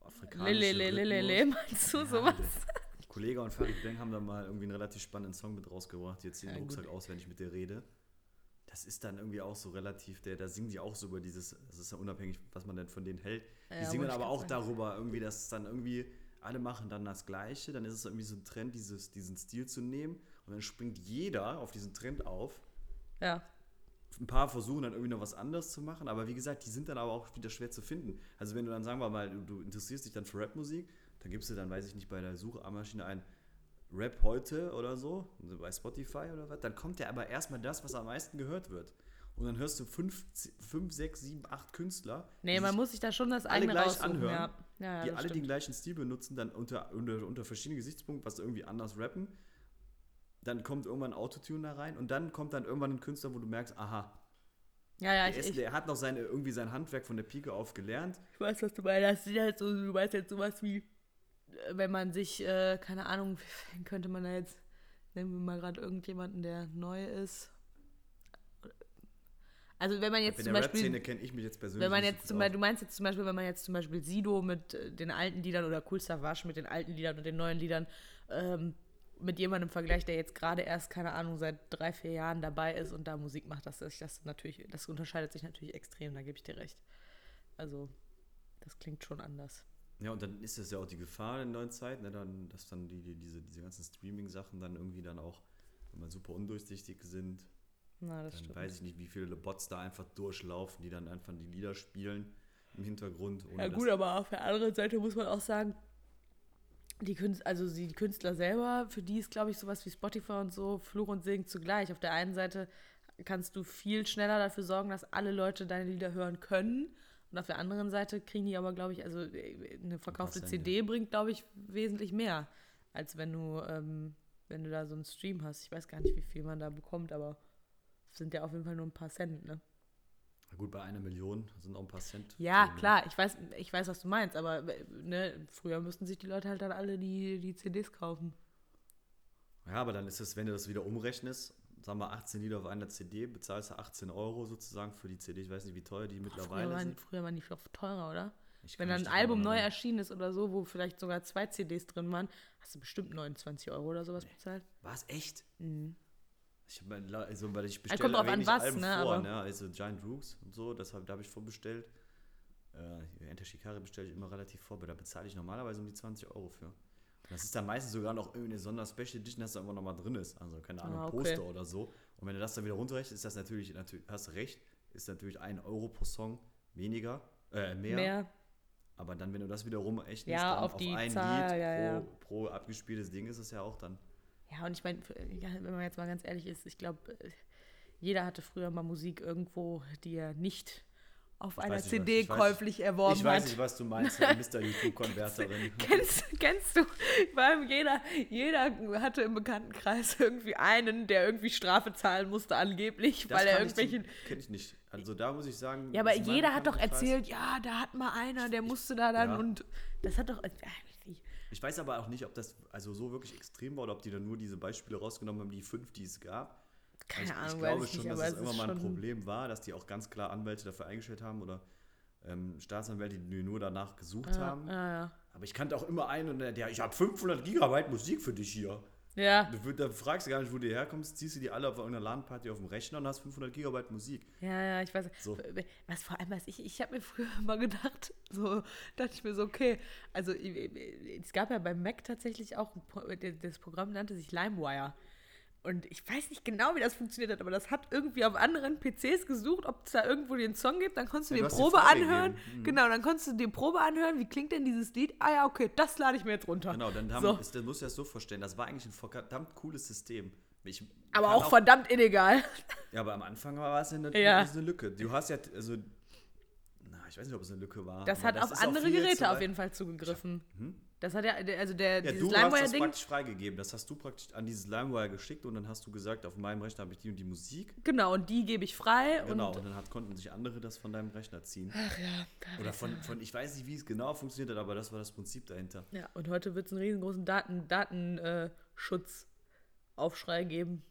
afrikanische Lele, lele, lele, meinst du Ja, sowas? Kollege und Farid Bang haben da mal irgendwie einen relativ spannenden Song mit rausgebracht, jetzt den Ja, gut. Rucksack aus, wenn ich mit dir rede. Das ist dann irgendwie auch so relativ, der, da singen die auch so über dieses, das ist ja unabhängig, was man denn von denen hält. Die Ja, singen aber auch sagen. darüber irgendwie, dass es dann irgendwie, alle machen dann das Gleiche, dann ist es irgendwie so ein Trend, dieses, diesen Stil zu nehmen und dann springt jeder auf diesen Trend auf. Ja. Ein paar versuchen dann irgendwie noch was anderes zu machen, aber wie gesagt, die sind dann aber auch wieder schwer zu finden. Also wenn du dann, sagen wir mal, du, du interessierst dich dann für Rapmusik, dann gibst du dann, weiß ich nicht, bei der Suchmaschine ein Rap heute oder so, bei Spotify oder was, dann kommt ja aber erstmal das, was am meisten gehört wird. Und dann hörst du fünf, fünf sechs, sieben, acht Künstler, Nee, man sich- muss sich da schon das alle eigene gleich raussuchen. anhören, ja. Ja, ja, die alle den stimmt. gleichen Stil benutzen, dann unter, unter, unter verschiedenen Gesichtspunkten, was irgendwie anders rappen. Dann kommt irgendwann ein Autotune da rein und dann kommt dann irgendwann ein Künstler, wo du merkst, aha, Ja, ja, der, ich, ist, ich, der hat noch seine, irgendwie sein Handwerk von der Pike auf gelernt. ich weiß, was du meinst. Das ist halt so, du meinst jetzt sowas wie, wenn man sich, äh, keine Ahnung, könnte man da jetzt, nehmen wir mal gerade irgendjemanden, der neu ist. Also wenn man jetzt In zum der Beispiel... Kenne ich mich jetzt persönlich Wenn man nicht jetzt zum Beispiel, du meinst jetzt zum Beispiel, wenn man jetzt zum Beispiel Sido mit äh, den alten Liedern oder Cool Savage mit den alten Liedern und den neuen Liedern ähm, mit jemandem vergleicht, der jetzt gerade erst, keine Ahnung, seit drei, vier Jahren dabei ist und da Musik macht, das ist das natürlich, das unterscheidet sich natürlich extrem, da gebe ich dir recht. Also, das klingt schon anders. Ja, und dann ist es ja auch die Gefahr in der neuen Zeit, ne, dann, dass dann die, die, diese, diese ganzen Streaming-Sachen dann irgendwie dann auch, wenn man super undurchsichtig sind, Na, das dann stimmt. weiß ich nicht, wie viele Bots da einfach durchlaufen, die dann einfach die Lieder spielen im Hintergrund. Ja gut, aber auf der anderen Seite muss man auch sagen, die Künstler, also die Künstler selber, für die ist, glaube ich, sowas wie Spotify und so Fluch und Segen zugleich. Auf der einen Seite kannst du viel schneller dafür sorgen, dass alle Leute deine Lieder hören können. Und auf der anderen Seite kriegen die aber, glaube ich, also äh, eine verkaufte Cent, CD bringt, glaube ich, wesentlich mehr, als wenn du, ähm, wenn du da so einen Stream hast. Ich weiß gar nicht, wie viel man da bekommt, aber es sind ja auf jeden Fall nur ein paar Cent, ne? Na gut, bei einer Million sind auch ein paar Cent. Ja, klar, ich weiß, ich weiß, was du meinst, aber äh, ne, früher müssten sich die Leute halt dann alle die, die CDs kaufen. Ja, aber dann ist es, wenn du das wieder umrechnest, sagen wir 18 Lieder auf einer CD, bezahlst du 18 Euro sozusagen für die CD. Ich weiß nicht, wie teuer die Früher mittlerweile waren, sind. früher waren die viel teurer, oder? Ich Wenn dann ein Album neu erschienen ist oder so, wo vielleicht sogar zwei CDs drin waren, hast du bestimmt 29 Euro oder sowas bezahlt. War es echt? Mhm. Ich hab mein, also, weil ich Also bestelle kommt drauf an, was, Alben ne, vor, ne? Also Giant Rooks und so, das hab, da habe ich vorbestellt. Äh, Enter Shikari bestelle ich immer relativ vor, aber da bezahle ich normalerweise um die 20 Euro für. Das ist dann meistens sogar noch irgendeine Sonder-Special Edition, dass da immer noch mal drin ist. Also keine Ahnung, Ah, okay. Poster oder so. Und wenn du das dann wieder runterrechnest, ist das natürlich, natürlich, hast du recht, ist natürlich ein Euro pro Song weniger, äh, mehr. Mehr. Aber dann, wenn du das wiederum echt Ja, auf die ein Zahl, Lied ja, ja. pro, pro abgespieltes Ding ist es ja auch dann. Ja, und ich meine, wenn man jetzt mal ganz ehrlich ist, ich glaube, jeder hatte früher mal Musik irgendwo, die er nicht auf einer weiß nicht, CD ich weiß- käuflich erworben ich weiß hat. nicht, was du meinst, Mr. YouTube-Konverterin. Kennst, kennst du, allem jeder, jeder hatte im Bekanntenkreis irgendwie einen, der irgendwie Strafe zahlen musste, angeblich, Das weil er kann ich irgendwelche. zum- Kenn ich nicht. Also da muss ich sagen. Ja, aber jeder hat doch erzählt, ja, da hat mal einer, der musste da dann Ja. und das hat doch. äh, ich- Ich weiß aber auch nicht, ob das also so wirklich extrem war oder ob die dann nur diese Beispiele rausgenommen haben, die fünf, die es gab. Keine ich, Ahnung, ich glaube schon, nicht, dass es ist mal ein Problem war, dass die auch ganz klar Anwälte dafür eingestellt haben oder ähm, Staatsanwälte, die nur danach gesucht haben. Ja, ja. Aber ich kannte auch immer einen, und der, der ich habe 500 Gigabyte Musik für dich hier. Ja, Du, da fragst du gar nicht, wo du herkommst, ziehst du die alle auf irgendeiner LAN-Party auf dem Rechner und hast 500 Gigabyte Musik. ja, ja, ich weiß. So. Was vor allem, was ich, ich habe mir früher immer gedacht, so dachte ich mir so, okay, also es gab ja beim Mac tatsächlich auch, das Programm nannte sich LimeWire. Und ich weiß nicht genau, wie das funktioniert hat, aber das hat irgendwie auf anderen PCs gesucht, ob es da irgendwo den Song gibt. Dann konntest du Ja, dir du Probe anhören. Mhm. Genau, dann konntest du dir Probe anhören. Wie klingt denn dieses Lied? Ah ja, okay, das lade ich mir jetzt runter. Genau, dann haben, So. ist, dann musst du das so vorstellen. Das war eigentlich ein verdammt cooles System. Ich Aber kann auch verdammt illegal. Ja, aber am Anfang war es eine, Ja. eine Lücke. Du hast ja, also, na, ich weiß nicht, ob es eine Lücke war. Das hat auf ist auch andere Geräte auf jeden Fall zugegriffen. Hm? Das hat ja, also der, Ja, dieses du hast das praktisch freigegeben. Das hast du praktisch an dieses LimeWire geschickt und dann hast du gesagt, auf meinem Rechner habe ich die und die Musik. Genau, und die gebe ich frei. Genau, Und, und dann hat, konnten sich andere das von deinem Rechner ziehen. ach ja. Oder von, von, ich weiß nicht, wie es genau funktioniert hat, aber das war das Prinzip dahinter. Ja, und heute wird es einen riesengroßen Daten, Datenschutzaufschrei geben.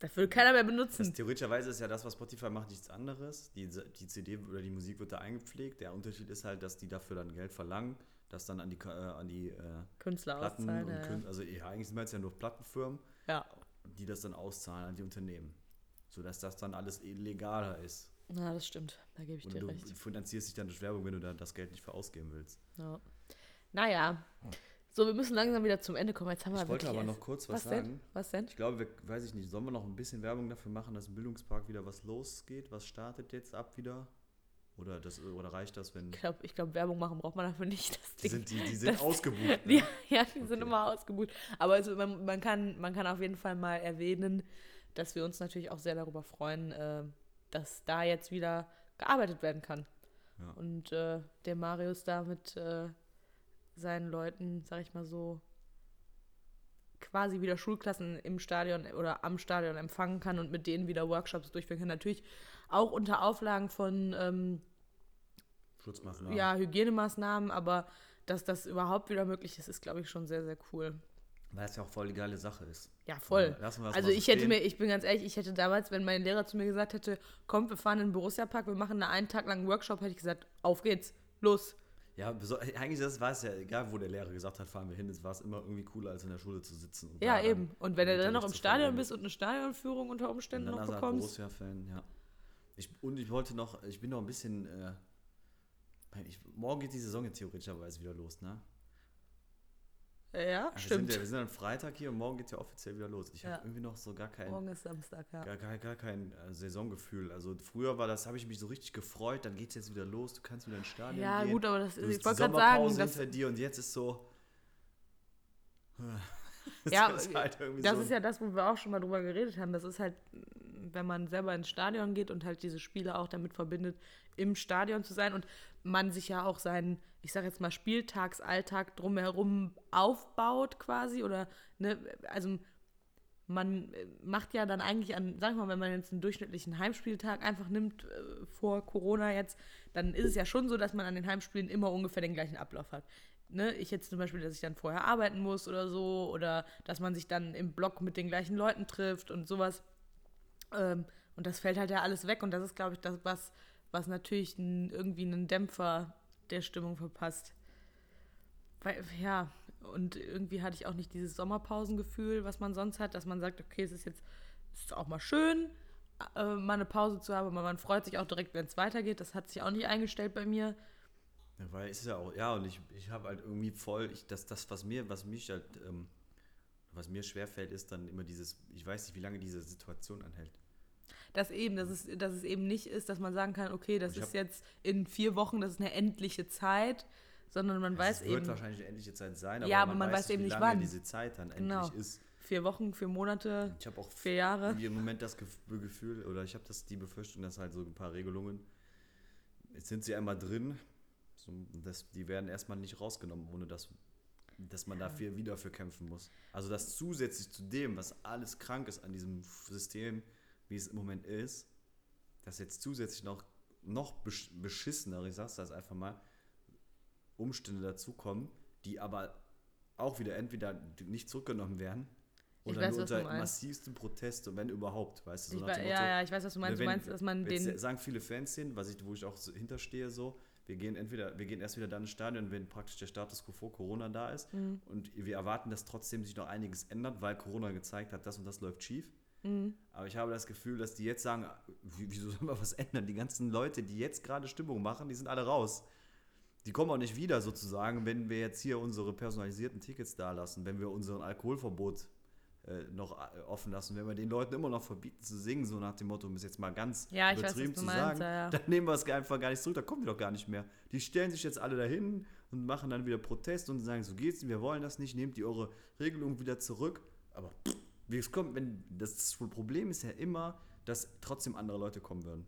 Das will keiner mehr Das benutzen. theoretischerweise ist ja das, was Spotify macht, nichts anderes. Die, die CD oder die Musik wird da eingepflegt. Der Unterschied ist halt, dass die dafür dann Geld verlangen, das dann an die, äh, an die äh, Künstler Platten auszahlen. und Ja, Kün also ja, eigentlich sind wir jetzt ja nur Plattenfirmen, ja. die das dann auszahlen an die Unternehmen. Sodass das dann alles legaler ist. ja, das stimmt. Da gebe ich Und dir du recht. finanzierst dich dann durch Werbung, wenn du dann das Geld nicht für ausgeben willst. Ja. Naja. So, wir müssen langsam wieder zum Ende kommen. Jetzt haben wir Ich wollte aber noch kurz was, was denn? sagen. Was denn? Ich glaube, wir, weiß ich nicht, sollen wir noch ein bisschen Werbung dafür machen, dass im Bildungspark wieder was losgeht? Was startet jetzt ab wieder? Oder, das, oder reicht das, wenn. Ich glaube, ich glaub, Werbung machen braucht man dafür nicht. Die sind, die, die sind ausgebucht. Die, Ne? ja, die sind Okay. immer ausgebucht. Aber also man, man, kann, man kann auf jeden Fall mal erwähnen, dass wir uns natürlich auch sehr darüber freuen, äh, dass da jetzt wieder gearbeitet werden kann. Ja. Und äh, der Marius da mit äh, seinen Leuten, sag ich mal so, quasi wieder Schulklassen im Stadion oder am Stadion empfangen kann und mit denen wieder Workshops durchführen kann. Natürlich auch unter Auflagen von ähm, Schutzmaßnahmen. ja, Hygienemaßnahmen, aber dass das überhaupt wieder möglich ist, ist, glaube ich, schon sehr, sehr cool. Weil es ja auch voll die geile Sache ist. Ja, voll. Lassen wir das Also mal so ich hätte stehen. mir, ich bin ganz ehrlich, ich hätte damals, wenn mein Lehrer zu mir gesagt hätte, komm, wir fahren in den Borussia-Park, wir machen da einen Tag lang einen Workshop, hätte ich gesagt, auf geht's, los. Ja, eigentlich das war es ja, egal wo der Lehrer gesagt hat, fahren wir hin, es war es immer irgendwie cooler, als in der Schule zu sitzen. Ja, eben. Und wenn du dann noch im Stadion bist und eine Stadionführung unter Umständen dann noch bekommst. Borussia-Fan, ja. Ich, und ich wollte noch, ich bin noch ein bisschen, äh, ich, morgen geht die Saison ja theoretischerweise wieder los, ne? Ja, ja Ja, wir stimmt. Sind ja, wir sind am Freitag hier und morgen geht ja offiziell wieder los. Ich Ja. habe irgendwie noch so gar kein, Morgen ist Samstag, ja. gar, gar, gar kein äh, Saisongefühl. Also früher war das, habe ich mich so richtig gefreut, dann geht es jetzt wieder los, du kannst wieder ins Stadion Ja, gehen. gut, aber das, Du ich wollte gerade sagen, Sommerpause das, hinter dir und jetzt ist so. Das Ja, ist halt irgendwie das so ist ja das, wo wir auch schon mal drüber geredet haben. Das ist halt, wenn man selber ins Stadion geht und halt diese Spiele auch damit verbindet, im Stadion zu sein und man sich ja auch seinen, ich sag jetzt mal, Spieltagsalltag drumherum aufbaut quasi oder, ne, also man äh, macht ja dann eigentlich an, sag ich mal, wenn man jetzt einen durchschnittlichen Heimspieltag einfach nimmt, äh, vor Corona jetzt, dann ist es ja schon so, dass man an den Heimspielen immer ungefähr den gleichen Ablauf hat. Ne? Ich jetzt zum Beispiel, dass ich dann vorher arbeiten muss oder so, oder dass man sich dann im Block mit den gleichen Leuten trifft und sowas. Ähm, und das fällt halt ja alles weg und das ist, glaube ich, das, was, was natürlich irgendwie einen Dämpfer der Stimmung verpasst. Weil, ja, und irgendwie hatte ich auch nicht dieses Sommerpausengefühl, was man sonst hat, dass man sagt, okay, es ist jetzt ist auch mal schön, äh, mal eine Pause zu haben, aber man freut sich auch direkt, wenn es weitergeht. Das hat sich auch nicht eingestellt bei mir. Ja, weil es ist ja auch, ja, und ich, ich habe halt irgendwie voll, ich, das, das, was mir, was mich halt, ähm, was mir schwerfällt, ist dann immer dieses, ich weiß nicht, wie lange diese Situation anhält. Das eben, dass es, dass es eben nicht ist, dass man sagen kann, okay, das Ich ist jetzt in vier Wochen, das ist eine endliche Zeit, sondern man weiß es wird eben, wahrscheinlich eine endliche Zeit sein, Ja, aber man weiß eben wie nicht lange wann. diese Zeit dann Genau. endlich ist. vier Wochen, vier Monate, Ich habe auch vier Jahre. irgendwie im Moment das Gef- Gefühl, oder ich habe das die Befürchtung, dass halt so ein paar Regelungen, jetzt sind sie einmal drin, so, das, die werden erstmal nicht rausgenommen, ohne dass, dass man dafür wieder für kämpfen muss. Also dass zusätzlich zu dem, was alles krank ist an diesem System, wie es im Moment ist, dass jetzt zusätzlich noch, noch besch beschissener, ich sag's das einfach mal, Umstände dazukommen, die aber auch wieder entweder nicht zurückgenommen werden oder weiß, nur unter meinst. massivstem Protest und wenn überhaupt, weißt du, so Ich nach dem ja, Motto, ja, ich weiß, was du meinst. wenn- du meinst, dass man den. sagen viele Fans hin, was ich, wo ich auch so hinterstehe, so, wir gehen entweder, wir gehen erst wieder dann ins Stadion, wenn praktisch der Status quo vor Corona da ist Mhm. und wir erwarten, dass trotzdem sich noch einiges ändert, weil Corona gezeigt hat, das und das läuft schief. Mhm. Aber ich habe das Gefühl, dass die jetzt sagen, wie- wieso soll man was ändern? Die ganzen Leute, die jetzt gerade Stimmung machen, die sind alle raus. Die kommen auch nicht wieder sozusagen, wenn wir jetzt hier unsere personalisierten Tickets da lassen, wenn wir unseren Alkoholverbot noch äh, offen lassen, wenn wir den Leuten immer noch verbieten zu singen, so nach dem Motto, um es jetzt mal ganz Ja, weiß, übertrieben du zu meinst, sagen, ja, dann nehmen wir es einfach gar nicht zurück, da kommen wir doch gar nicht mehr. Die stellen sich jetzt alle dahin und machen dann wieder Protest und sagen, so geht's, wir wollen das nicht, nehmt ihr eure Regelung wieder zurück. Aber pff, wie es kommt, wenn das Problem ist ja immer, dass trotzdem andere Leute kommen würden.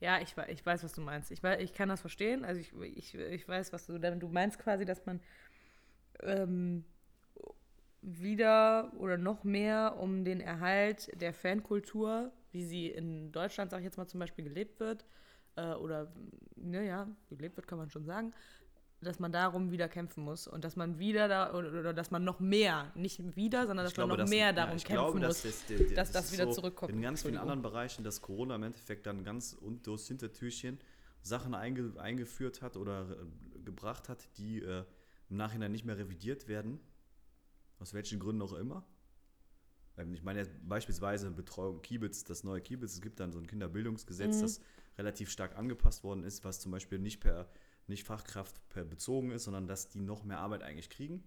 Ja, ich, ich weiß, was du meinst. Ich, ich kann das verstehen. Also ich, ich, ich weiß, was du du meinst quasi, dass man ähm, wieder oder noch mehr um den Erhalt der Fankultur, wie sie in Deutschland, sag ich jetzt mal zum Beispiel, gelebt wird, äh, oder naja, gelebt wird, kann man schon sagen, dass man darum wieder kämpfen muss und dass man wieder da oder, oder dass man noch mehr, nicht wieder, sondern dass man noch dass- mehr ja, darum ich kämpfen glaube, muss. dass das, der- dass das wieder zurückkommt. In ganz vielen anderen Bereichen, dass Corona im Endeffekt dann ganz und durchs Hintertürchen Sachen einge, eingeführt hat oder äh, gebracht hat, die äh, im Nachhinein nicht mehr revidiert werden. Aus welchen Gründen auch immer. Ähm, Ich meine jetzt beispielsweise Betreuung Kiebitz, das neue Kiebitz, es gibt dann so ein Kinderbildungsgesetz, Mhm. das relativ stark angepasst worden ist, was zum Beispiel nicht per nicht Fachkraft per bezogen ist, sondern dass die noch mehr Arbeit eigentlich kriegen.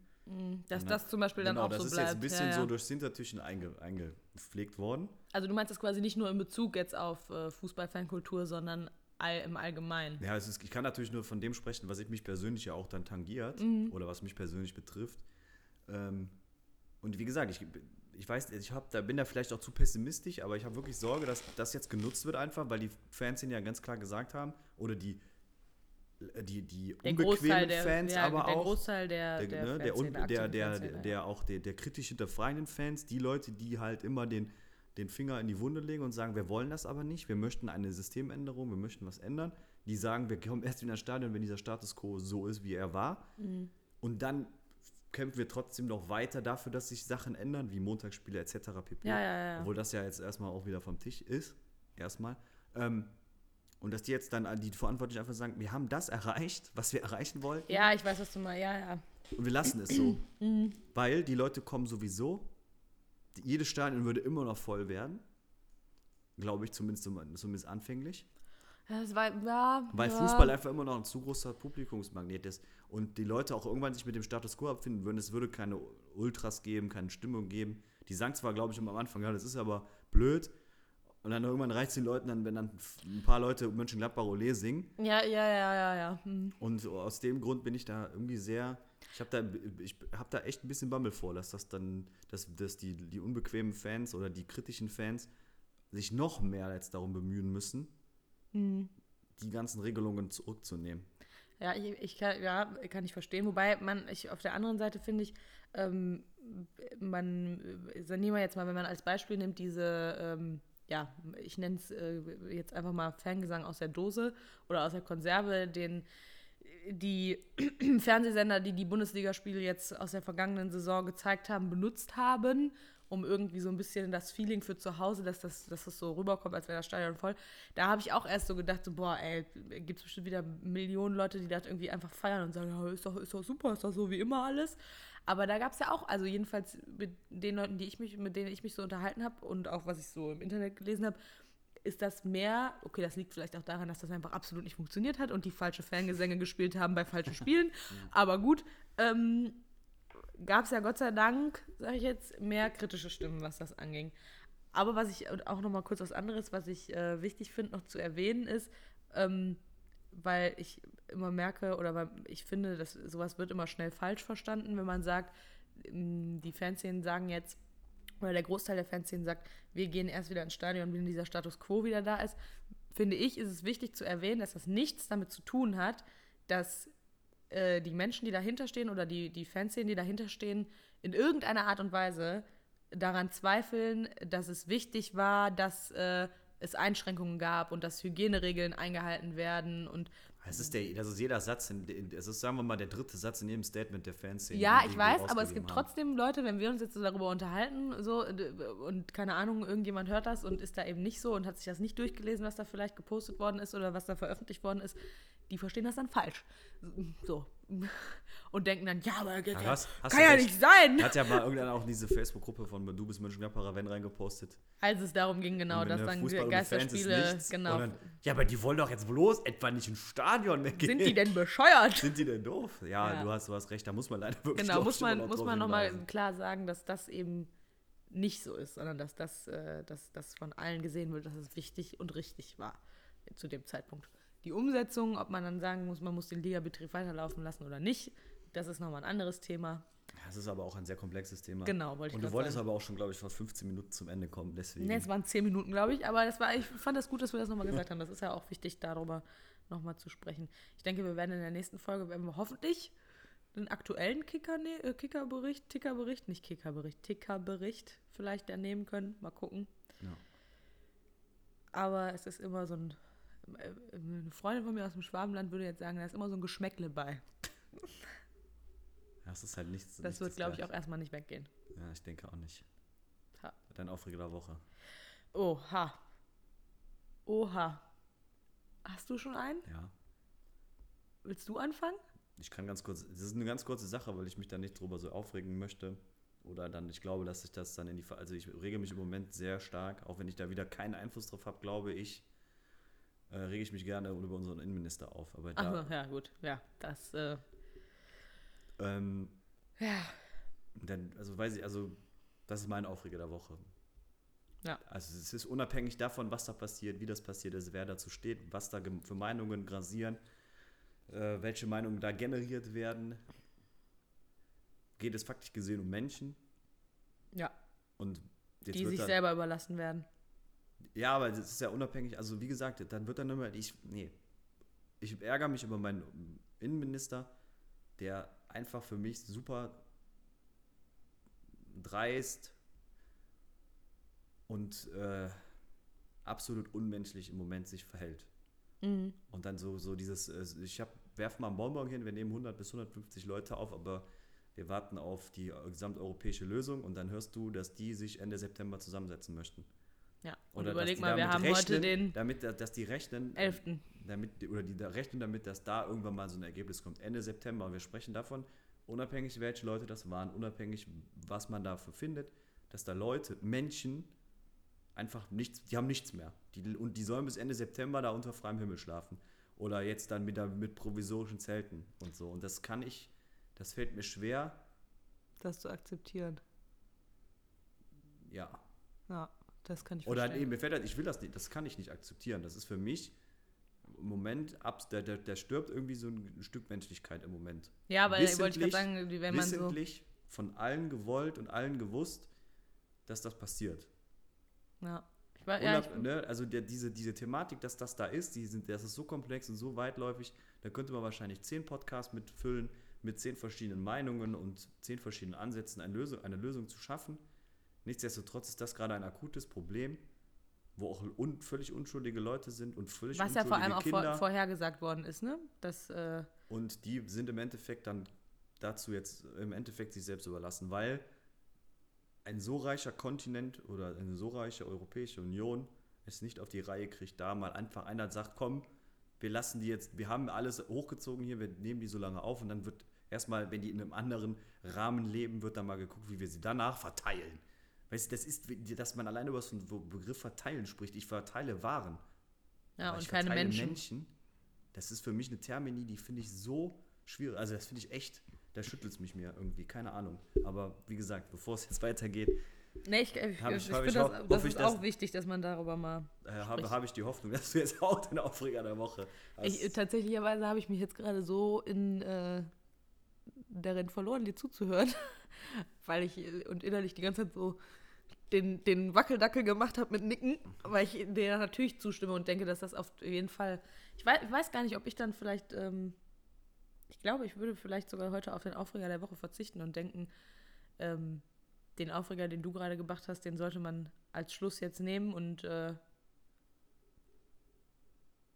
Dass Na, das zum Beispiel dann genau, auch das so ist bleibt. jetzt ein bisschen ja, ja. so durchs Hintertürchen einge, eingepflegt worden. Also du meinst das quasi nicht nur in Bezug jetzt auf äh, Fußballfankultur, sondern all, im Allgemeinen. Ja, ist, ich kann natürlich nur von dem sprechen, was ich mich persönlich ja auch dann tangiert Mhm. oder was mich persönlich betrifft. Ähm, und wie gesagt, ich, ich weiß, ich hab, da bin da vielleicht auch zu pessimistisch, aber ich habe wirklich Sorge, dass das jetzt genutzt wird einfach, weil die Fans ja ganz klar gesagt haben, oder die, die, die Der unbequemen der, Fans, ja, aber der auch Großteil der, der, der, ne, der, un- der, der, der, auch der, der kritisch hinterfragenden Fans, die Leute, die halt immer den, den Finger in die Wunde legen und sagen, wir wollen das aber nicht, wir möchten eine Systemänderung, wir möchten was ändern. Die sagen, wir kommen erst wieder ins Stadion, wenn dieser Status quo so ist, wie er war. Mhm. Und dann kämpfen wir trotzdem noch weiter dafür, dass sich Sachen ändern, wie Montagsspiele etc. pp. Ja, ja, ja. Obwohl das ja jetzt erstmal auch wieder vom Tisch ist. Erstmal. Ähm, und dass die jetzt dann an die Verantwortlichen einfach sagen, wir haben das erreicht, was wir erreichen wollten. Ja, ich weiß, was du meinst. Ja, ja. Und wir lassen es so. Weil die Leute kommen sowieso. Jedes Stadion würde immer noch voll werden. Glaube ich, zumindest, zumindest anfänglich. Das war, ja, Weil ja. Fußball einfach immer noch ein zu großer Publikumsmagnet ist. Und die Leute auch irgendwann sich mit dem Status quo abfinden würden. Es würde keine Ultras geben, keine Stimmung geben. Die sagen zwar, glaube ich, immer am Anfang, ja, das ist aber blöd. Und dann irgendwann reicht es den Leuten dann, wenn dann ein paar Leute Mönchengladbach Olé singen. Ja, ja, ja, ja, ja. Hm. Und aus dem Grund bin ich da irgendwie sehr. Ich habe da, ich hab da echt ein bisschen Bammel vor, dass das dann, dass, dass die, die unbequemen Fans oder die kritischen Fans sich noch mehr jetzt darum bemühen müssen, die ganzen Regelungen zurückzunehmen. Ja, ich, ich kann, ja, kann ich verstehen. Wobei man, ich auf der anderen Seite finde ich, ähm, man, äh, nehmen wir jetzt mal, wenn man als Beispiel nimmt, diese, ähm, ja, ich nenne es äh, jetzt einfach mal Fangesang aus der Dose oder aus der Konserve, den die Fernsehsender, die die Bundesligaspiele jetzt aus der vergangenen Saison gezeigt haben, benutzt haben, um irgendwie so ein bisschen das Feeling für zu Hause, dass das, dass das so rüberkommt, als wäre das Stadion voll. Da habe ich auch erst so gedacht, so, boah, ey, gibt es bestimmt wieder Millionen Leute, die das irgendwie einfach feiern und sagen, ja, ist doch, ist doch super, ist doch so wie immer alles. Aber da gab es ja auch, also jedenfalls mit den Leuten, die ich mich, mit denen ich mich so unterhalten habe und auch was ich so im Internet gelesen habe, ist das mehr, okay, das liegt vielleicht auch daran, dass das einfach absolut nicht funktioniert hat und die falsche Fangesänge gespielt haben bei falschen Spielen. Aber gut, ähm, gab es ja Gott sei Dank, sage ich jetzt, mehr kritische Stimmen, was das anging. Aber was ich und auch noch mal kurz was anderes, was ich äh, wichtig finde, noch zu erwähnen, ist, ähm, weil ich immer merke oder weil ich finde, dass sowas wird immer schnell falsch verstanden, wenn man sagt, die Fanszenen sagen jetzt, oder der Großteil der Fanszenen sagt, wir gehen erst wieder ins Stadion, wenn dieser Status quo wieder da ist, finde ich, ist es wichtig zu erwähnen, dass das nichts damit zu tun hat, dass äh, die Menschen, die dahinter stehen oder die, die Fanszenen, die dahinter stehen, in irgendeiner Art und Weise daran zweifeln, dass es wichtig war, dass äh, es Einschränkungen gab und dass Hygieneregeln eingehalten werden und Es ist, der, das ist jeder Satz, in, es ist, sagen wir mal, der dritte Satz in jedem Statement der Fans. den Ja, ich weiß, aber es gibt haben. trotzdem Leute, wenn wir uns jetzt darüber unterhalten, so und keine Ahnung, irgendjemand hört das und ist da eben nicht so und hat sich das nicht durchgelesen, was da vielleicht gepostet worden ist oder was da veröffentlicht worden ist, die verstehen das dann falsch. So. Und denken dann, ja, aber Ja, hast kann ja recht. nicht sein. Hat ja mal irgendeiner auch in diese Facebook-Gruppe von Du bist Mönchengladbacher Wenn reingepostet. Als es darum ging, genau, dass dann Fußball Geisterspiele, nichts. genau. Dann, ja, aber die wollen doch jetzt bloß etwa nicht ins Stadion mehr gehen. Sind die denn bescheuert? Sind die denn doof? Ja, Ja. Du, hast, du hast recht, da muss man leider wirklich Genau, muss man, muss man nochmal klar sagen, dass das eben nicht so ist, sondern dass das, äh, dass das von allen gesehen wird, dass es wichtig und richtig war zu dem Zeitpunkt. Die Umsetzung, ob man dann sagen muss, man muss den Ligabetrieb weiterlaufen lassen oder nicht, das ist nochmal ein anderes Thema. Das ist aber auch ein sehr komplexes Thema. Genau, wollte ich Und du wolltest sagen. aber auch schon, glaube ich, vor 15 Minuten zum Ende kommen. Deswegen. Ne, es waren zehn Minuten, glaube ich, aber das war, ich fand das gut, dass wir das nochmal gesagt haben. Das ist ja auch wichtig, darüber nochmal zu sprechen. Ich denke, wir werden in der nächsten Folge, werden wir hoffentlich den aktuellen Kicker, ne, äh, Kickerbericht, Tickerbericht, nicht Kickerbericht, Tickerbericht vielleicht ernehmen können. Mal gucken. Ja. Aber es ist immer so ein. äh, Eine Freundin von mir aus dem Schwabenland würde jetzt sagen, da ist immer so ein Geschmäckle bei. Das ist halt nichts. Das nichts wird, glaube ich, auch erstmal nicht weggehen. Ja, ich denke auch nicht. Ha. Dein Aufreger der Woche. Oha. Oha. Hast du schon einen? Ja. Willst du anfangen? Ich kann ganz kurz, das ist eine ganz kurze Sache, weil ich mich da nicht drüber so aufregen möchte. Oder dann, ich glaube, dass ich das dann in die, also ich rege mich im Moment sehr stark, auch wenn ich da wieder keinen Einfluss drauf habe, glaube ich, äh, rege ich mich gerne über unseren Innenminister auf. Aber da, Achso, ja, gut. Ja, das, äh, ähm, ja. dann, also weiß ich, also das ist mein Aufreger der Woche. Ja. Also es ist unabhängig davon, was da passiert, wie das passiert ist, wer dazu steht, was da für Meinungen grasieren, äh, welche Meinungen da generiert werden, geht es faktisch gesehen um Menschen Ja, und die sich dann, selber überlassen werden. Ja, aber das ist ja unabhängig, also wie gesagt, dann wird dann immer, ich, nee, ich ärgere mich über meinen Innenminister, der einfach für mich super dreist und äh, absolut unmenschlich im Moment sich verhält. Mhm. Und dann so, so dieses, äh, ich hab, werf mal einen Bonbon hin, wir nehmen 100 bis 150 Leute auf, aber wir warten auf die äh, gesamteuropäische Lösung und dann hörst du, dass die sich Ende September zusammensetzen möchten. Ja, und Oder überleg dass die mal, wir haben rechnen, heute den Damit, da- dass die rechnen, 11. damit, oder die da rechnen damit, dass da irgendwann mal so ein Ergebnis kommt. Ende September. Und wir sprechen davon, unabhängig welche Leute das waren, unabhängig was man dafür findet, dass da Leute, Menschen, einfach nichts, die haben nichts mehr. Die, und die sollen bis Ende September da unter freiem Himmel schlafen. Oder jetzt dann wieder mit provisorischen Zelten und so. Und das kann ich, das fällt mir schwer. das zu akzeptieren. Ja, Ja, das kann ich Oder verstehen. nee, mir fällt halt, ich will das nicht, das kann ich nicht akzeptieren. Das ist für mich Moment, abs, der, der, der stirbt irgendwie so ein Stück Menschlichkeit im Moment. Ja, aber wollte ich gerade sagen, wie wenn man so. Von allen gewollt und allen gewusst, dass das passiert. Ja. Ich war, ja, ich, ne, also der, diese, diese Thematik, dass das da ist, die sind, das ist so komplex und so weitläufig, da könnte man wahrscheinlich zehn Podcasts mitfüllen, mit zehn verschiedenen Meinungen und zehn verschiedenen Ansätzen eine Lösung, eine Lösung zu schaffen. Nichtsdestotrotz ist das gerade ein akutes Problem, wo auch un, völlig unschuldige Leute sind und völlig was ja vor allem auch unschuldige vor, vorhergesagt worden ist, ne? Das, äh, Und die sind im Endeffekt dann dazu jetzt im Endeffekt sich selbst überlassen, weil ein so reicher Kontinent oder eine so reiche Europäische Union es nicht auf die Reihe kriegt, da mal einfach einer sagt, komm, wir lassen die jetzt, wir haben alles hochgezogen hier, wir nehmen die so lange auf und dann wird Erstmal, wenn die in einem anderen Rahmen leben, wird dann mal geguckt, wie wir sie danach verteilen. Weißt du, das ist, dass man alleine über so einen Begriff verteilen spricht. Ich verteile Waren. Ja, und ich keine verteile Menschen. Das ist für mich eine Termini, die finde ich so schwierig. Also das finde ich echt, da schüttelt es mich mir irgendwie, keine Ahnung. Aber wie gesagt, bevor es jetzt weitergeht, Nee, ich, ich, Hab ich, ich- hab finde ich das, das ist ich, dass- auch wichtig, dass man darüber mal. äh, habe, habe ich die Hoffnung, dass du jetzt auch den Aufreger der Woche hast. Ich, äh, tatsächlicherweise habe ich mich jetzt gerade so in äh, darin verloren, dir zuzuhören, weil ich äh, und innerlich die ganze Zeit so den, den Wackeldackel gemacht habe mit Nicken, weil ich dir natürlich zustimme und denke, dass das auf jeden Fall. Ich weiß, ich weiß gar nicht, ob ich dann vielleicht. Ähm, ich glaube, ich würde vielleicht sogar heute auf den Aufreger der Woche verzichten und denken, ähm, den Aufreger, den du gerade gemacht hast, den sollte man als Schluss jetzt nehmen und äh,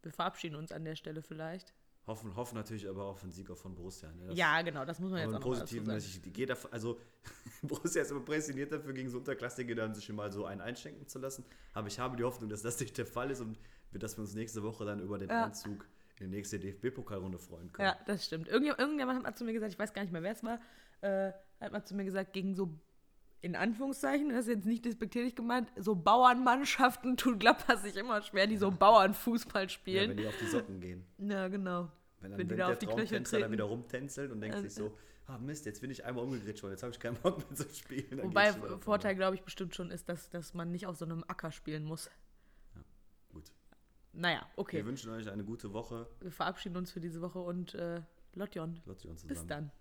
wir verabschieden uns an der Stelle vielleicht. Hoffen, hoffen natürlich aber auf einen Sieger von Borussia. Ne? Ja, genau, das muss man jetzt auch im noch ich, geht davon, also Borussia ist immer prädestiniert dafür, gegen so Unterklassige dann sich mal so einen einschenken zu lassen. Aber ich habe die Hoffnung, dass das nicht der Fall ist und dass wir uns nächste Woche dann über den Ja. Einzug in die nächste DFB-Pokalrunde freuen können. Ja, das stimmt. Irgendjemand, irgendjemand hat mal zu mir gesagt, ich weiß gar nicht mehr, wer es war, äh, hat mal zu mir gesagt, gegen so, in Anführungszeichen, das ist jetzt nicht despektierlich gemeint, so Bauernmannschaften tun Gladbach sich immer schwer, die so Bauernfußball Ja, wenn spielen. die auf die Socken gehen. Ja, genau. Wenn dann Wenn die wenn da der auf die Knöchel dann wieder rumtänzelt und denkt Ja, sich so, ah Mist, jetzt bin ich einmal umgegritscht worden, jetzt habe ich keinen Bock mehr zu spielen. Dann Wobei Vorteil, glaube ich, bestimmt schon ist, dass, dass man nicht auf so einem Acker spielen muss. vorbei. Gut. Naja, okay. Wir wünschen euch eine gute Woche. Wir verabschieden uns für diese Woche und äh, Lotjon. Lotzi uns Bis zusammen. dann.